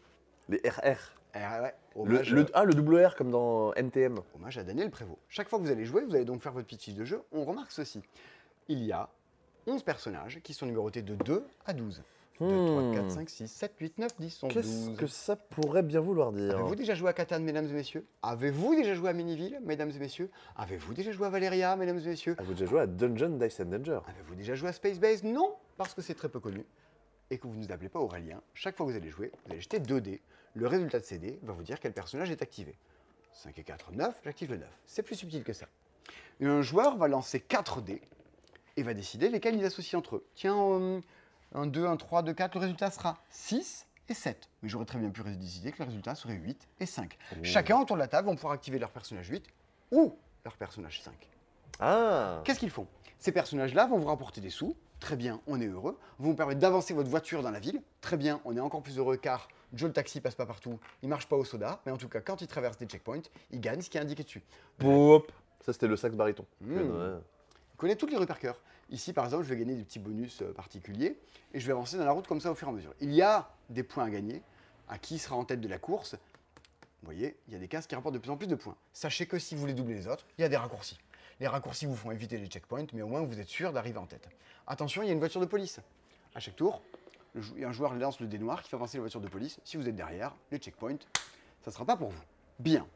les RR. Ouais, Le, le- ah, le double R comme dans NTM. Hommage à Daniel Prévost. Chaque fois que vous allez jouer, vous allez donc faire votre petite fiche de jeu. On remarque ceci. Il y a 11 personnages qui sont numérotés de 2 à 12. 2, 3, Hmm. 4, 5, 6, 7, 8, 9, 10, 11, Qu'est-ce 12. que ça pourrait bien vouloir dire? Avez-vous déjà joué à Catan, mesdames et messieurs? Avez-vous déjà joué à Miniville, mesdames et messieurs? Avez-vous déjà joué à Valeria, mesdames et messieurs? Avez-vous déjà joué à Dungeon Dice and Danger? Avez-vous déjà joué à Space Base? Non, parce que c'est très peu connu. Et que vous ne nous appelez pas Aurélien. Chaque fois que vous allez jouer, vous allez jeter 2 dés. Le résultat de ces dés va vous dire quel personnage est activé. 5 et 4, 9, j'active le 9. C'est plus subtil que ça. Et un joueur va lancer 4 dés et va décider lesquels il associe entre eux. Tiens, euh, un 2, un 3, 2, 4, le résultat sera 6 et 7. Mais j'aurais très bien pu décider que le résultat serait 8 et 5. Oh. Chacun autour de la table vont pouvoir activer leur personnage 8 ou leur personnage 5. Ah Qu'est-ce qu'ils font? Ces personnages-là vont vous rapporter des sous. Très bien, on est heureux. Vont vous permettre d'avancer votre voiture dans la ville. Très bien, on est encore plus heureux car Joe le taxi passe pas partout. Il marche pas au soda. Mais en tout cas, quand il traverse des checkpoints, il gagne ce qui est indiqué dessus. Boop Ça, c'était le sax baryton. Mmh. Ouais. Il connaît toutes les rues par cœur. Ici, par exemple, je vais gagner des petits bonus euh, particuliers et je vais avancer dans la route comme ça au fur et à mesure. Il y a des points à gagner. À qui sera en tête de la course? Vous voyez, il y a des cases qui rapportent de plus en plus de points. Sachez que si vous voulez doubler les autres, il y a des raccourcis. Les raccourcis vous font éviter les checkpoints, mais au moins vous êtes sûr d'arriver en tête. Attention, il y a une voiture de police. À chaque tour, un joueur lance le dé noir qui fait avancer la voiture de police. Si vous êtes derrière, les checkpoints, ça ne sera pas pour vous. Bien.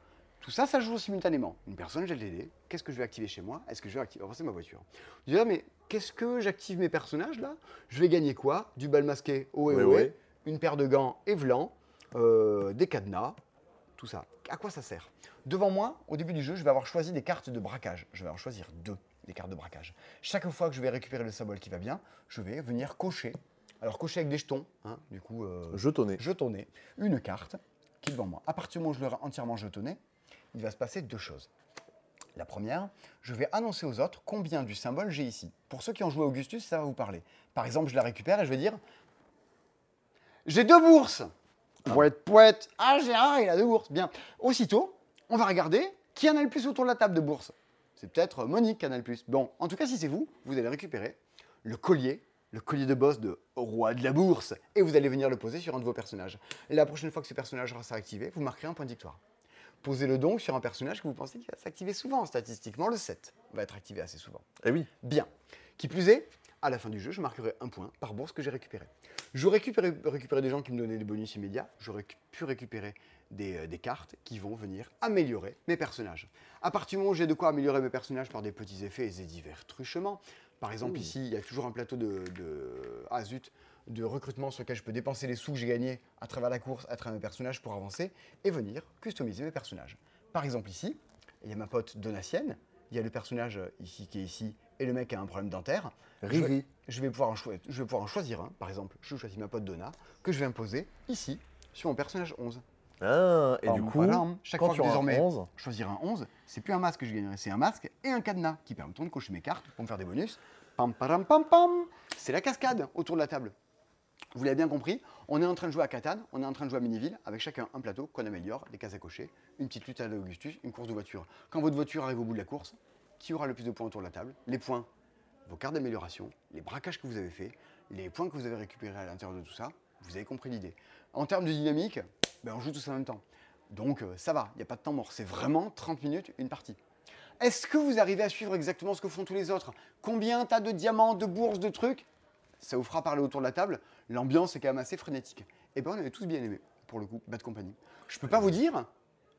Tout ça, ça joue simultanément. Une personne les dés. Qu'est-ce que je vais activer chez moi? Est-ce que je vais activer avancer ma voiture? Je dis, ah, mais qu'est-ce que j'active mes personnages là? Je vais gagner quoi? Du bal masqué ohé Ouais, ohé, ouais. une paire de gants Evlan, euh, des cadenas, tout ça. À quoi ça sert? Devant moi, au début du jeu, je vais avoir choisi des cartes de braquage. Je vais en choisir deux, des cartes de braquage. Chaque fois que je vais récupérer le symbole qui va bien, je vais venir cocher. Alors cocher avec des jetons, hein, du coup, euh, Jetonné. jetonner une carte qui est devant moi. À partir du moment où je l'aurai entièrement jetonné, il va se passer deux choses. La première, je vais annoncer aux autres combien du symbole j'ai ici. Pour ceux qui ont joué Augustus, ça va vous parler. Par exemple, je la récupère et je vais dire J'ai deux bourses Poète, poète Ah, Gérard, il a deux bourses Bien. Aussitôt, on va regarder qui en a le plus autour de la table de bourses. C'est peut-être Monique qui en a le plus. Bon, en tout cas, si c'est vous, vous allez récupérer le collier, le collier de boss de Roi de la Bourse, et vous allez venir le poser sur un de vos personnages. Et la prochaine fois que ce personnage sera activé, vous marquerez un point de victoire. Posez-le donc sur un personnage que vous pensez qui va s'activer souvent. Statistiquement, le 7 va être activé assez souvent. Eh oui. Bien. Qui plus est, à la fin du jeu, je marquerai un point par bourse que j'ai récupéré. J'aurais récupéré, récupéré des gens qui me donnaient des bonus immédiats. J'aurais pu- pu récupérer des, euh, des cartes qui vont venir améliorer mes personnages. À partir du moment où j'ai de quoi améliorer mes personnages par des petits effets et des divers truchements, par exemple ici, il y a toujours un plateau de, de, ah, zut, de recrutement sur lequel je peux dépenser les sous que j'ai gagnés à travers la course, à travers mes personnages pour avancer et venir customiser mes personnages. Par exemple ici, il y a ma pote Donatienne, il y a le personnage euh, ici qui est ici et le mec a un problème dentaire. Riri. je vais pouvoir en choi- je vais pouvoir en choisir un, par exemple, je choisis ma pote Donna, que je vais imposer ici sur mon personnage 11. Ah, et du Pam, coup, chaque quand fois tu que désormais 11, je choisirai un 11, c'est plus un masque que je gagnerai, c'est un masque et un cadenas qui permettront de cocher mes cartes pour me faire des bonus. Pam, padam, pam, pam. C'est la cascade autour de la table. Vous l'avez bien compris, on est en train de jouer à Catane, on est en train de jouer à Miniville, avec chacun un plateau qu'on améliore, des cases à cocher, une petite lutte à l'Augustus, une course de voiture. Quand votre voiture arrive au bout de la course, qui aura le plus de points autour de la table? Les points, vos cartes d'amélioration, les braquages que vous avez faits, les points que vous avez récupérés à l'intérieur de tout ça, vous avez compris l'idée. En termes de dynamique, ben, on joue tous en même temps. Donc euh, ça va, il n'y a pas de temps mort, c'est vraiment 30 minutes une partie. Est-ce que vous arrivez à suivre exactement ce que font tous les autres? Combien t'as de diamants, de bourses, de trucs? Ça vous fera parler autour de la table. L'ambiance est quand même assez frénétique. Et ben on avait tous bien aimé, pour le coup, Bad Company. Je peux pas vous dire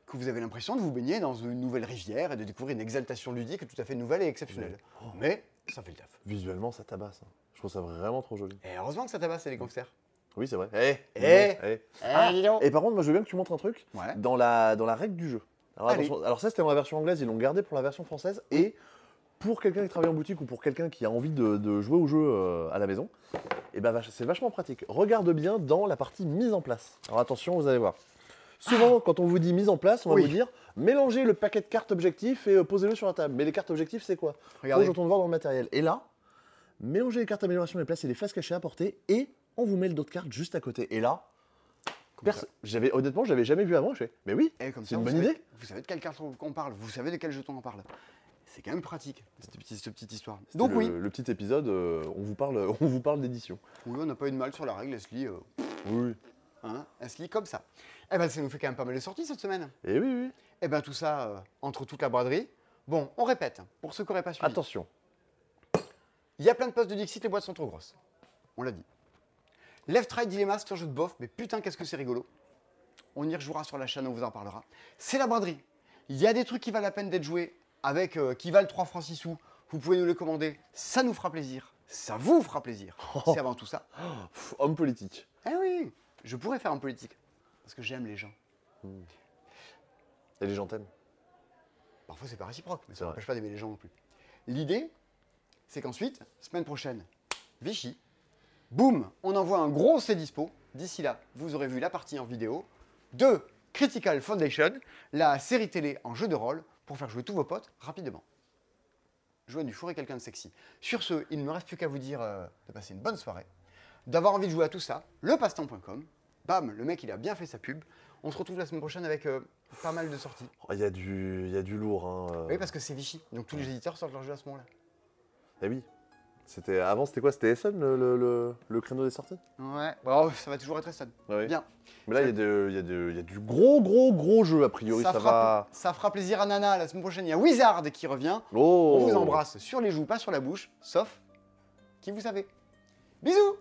que vous avez l'impression de vous baigner dans une nouvelle rivière et de découvrir une exaltation ludique tout à fait nouvelle et exceptionnelle. Mais ça fait le taf. visuellement, ça tabasse. hein. Je trouve ça vraiment trop joli. Et heureusement que ça tabasse les gangsters. Oui, c'est vrai. Eh, Eh. eh. Ah, dis donc. Et par contre, moi, je veux bien que tu montres un truc Ouais. dans la, dans la règle du jeu. Alors, Allez. attention, alors ça, c'était dans la version anglaise, ils l'ont gardé pour la version française. Et pour quelqu'un qui travaille en boutique ou pour quelqu'un qui a envie de, de jouer au jeu euh, à la maison, et ben, vach- c'est vachement pratique. Regarde bien dans la partie mise en place. Alors attention, vous allez voir. Souvent, quand on vous dit mise en place, on va Oui. vous dire mélangez le paquet de cartes objectifs et euh, posez-le sur la table. Mais les cartes objectifs, c'est quoi? Faut Regardez. que je voir dans le matériel. Et là, mélangez les cartes amélioration et placez les faces cachées à portée et on vous met le de cartes juste à côté. Et là, j'avais honnêtement, j'avais jamais vu avant. Je fais, mais oui, c'est une bonne savez- idée. Vous savez de quelle carte on parle, vous savez de quel jeton on parle. C'est quand même pratique, cette petite, cette petite histoire. Donc le, oui, le petit épisode, euh, on vous parle, on vous parle d'édition. oui, on n'a pas eu de mal sur la règle, elle se lit, euh, Oui. hein, elle se lit comme ça. Eh ben, ça nous fait quand même pas mal de sorties cette semaine. Et oui, oui. Eh ben, tout ça, euh, entre toute la braderie. Bon, on répète, pour ceux qui n'auraient pas suivi. Attention. Il y a plein de postes de Dixit, les boîtes sont trop grosses. On l'a dit. Left Right Dilemma, c'est un jeu de bof, mais putain, qu'est-ce que c'est rigolo. On y rejouera sur la chaîne, on vous en parlera. C'est la braderie. Il y a des trucs qui valent la peine d'être joués, avec euh, qui valent 3 francs 6 sous. Vous pouvez nous les commander, ça nous fera plaisir. Ça vous fera plaisir. C'est avant tout ça. Homme politique. Eh oui, je pourrais faire en politique. Parce que j'aime les gens. Et les gens t'aiment. Parfois, c'est pas réciproque, mais C'est ça n'empêche pas d'aimer les gens non plus. L'idée, c'est qu'ensuite, semaine prochaine, Vichy, boum, on envoie un gros C dispo. D'ici là, vous aurez vu la partie en vidéo de Critical Foundation, la série télé en jeu de rôle pour faire jouer tous vos potes rapidement. Jouer du four et quelqu'un de sexy. Sur ce, il ne me reste plus qu'à vous dire euh, de passer une bonne soirée, d'avoir envie de jouer à tout ça, lepastemps.com. Bam, le mec il a bien fait sa pub. On se retrouve la semaine prochaine avec euh, pas mal de sorties. Oh, Il y, a du- il y a du lourd. Hein. euh. Oui, parce que c'est Vichy, donc tous les éditeurs sortent leur jeu à ce moment-là. Eh oui. C'était, avant, c'était quoi? C'était SN le, le, le- le créneau des sorties? Ouais, bon, ça va toujours être ça. Ah oui. Bien. Mais là, il y, y, y a du gros, gros, gros jeu, a priori. Ça, fera, va. ça fera plaisir à Nana. La semaine prochaine, il y a Wizard qui revient. Oh On vous embrasse sur les joues, pas sur la bouche, sauf qui vous savez. Bisous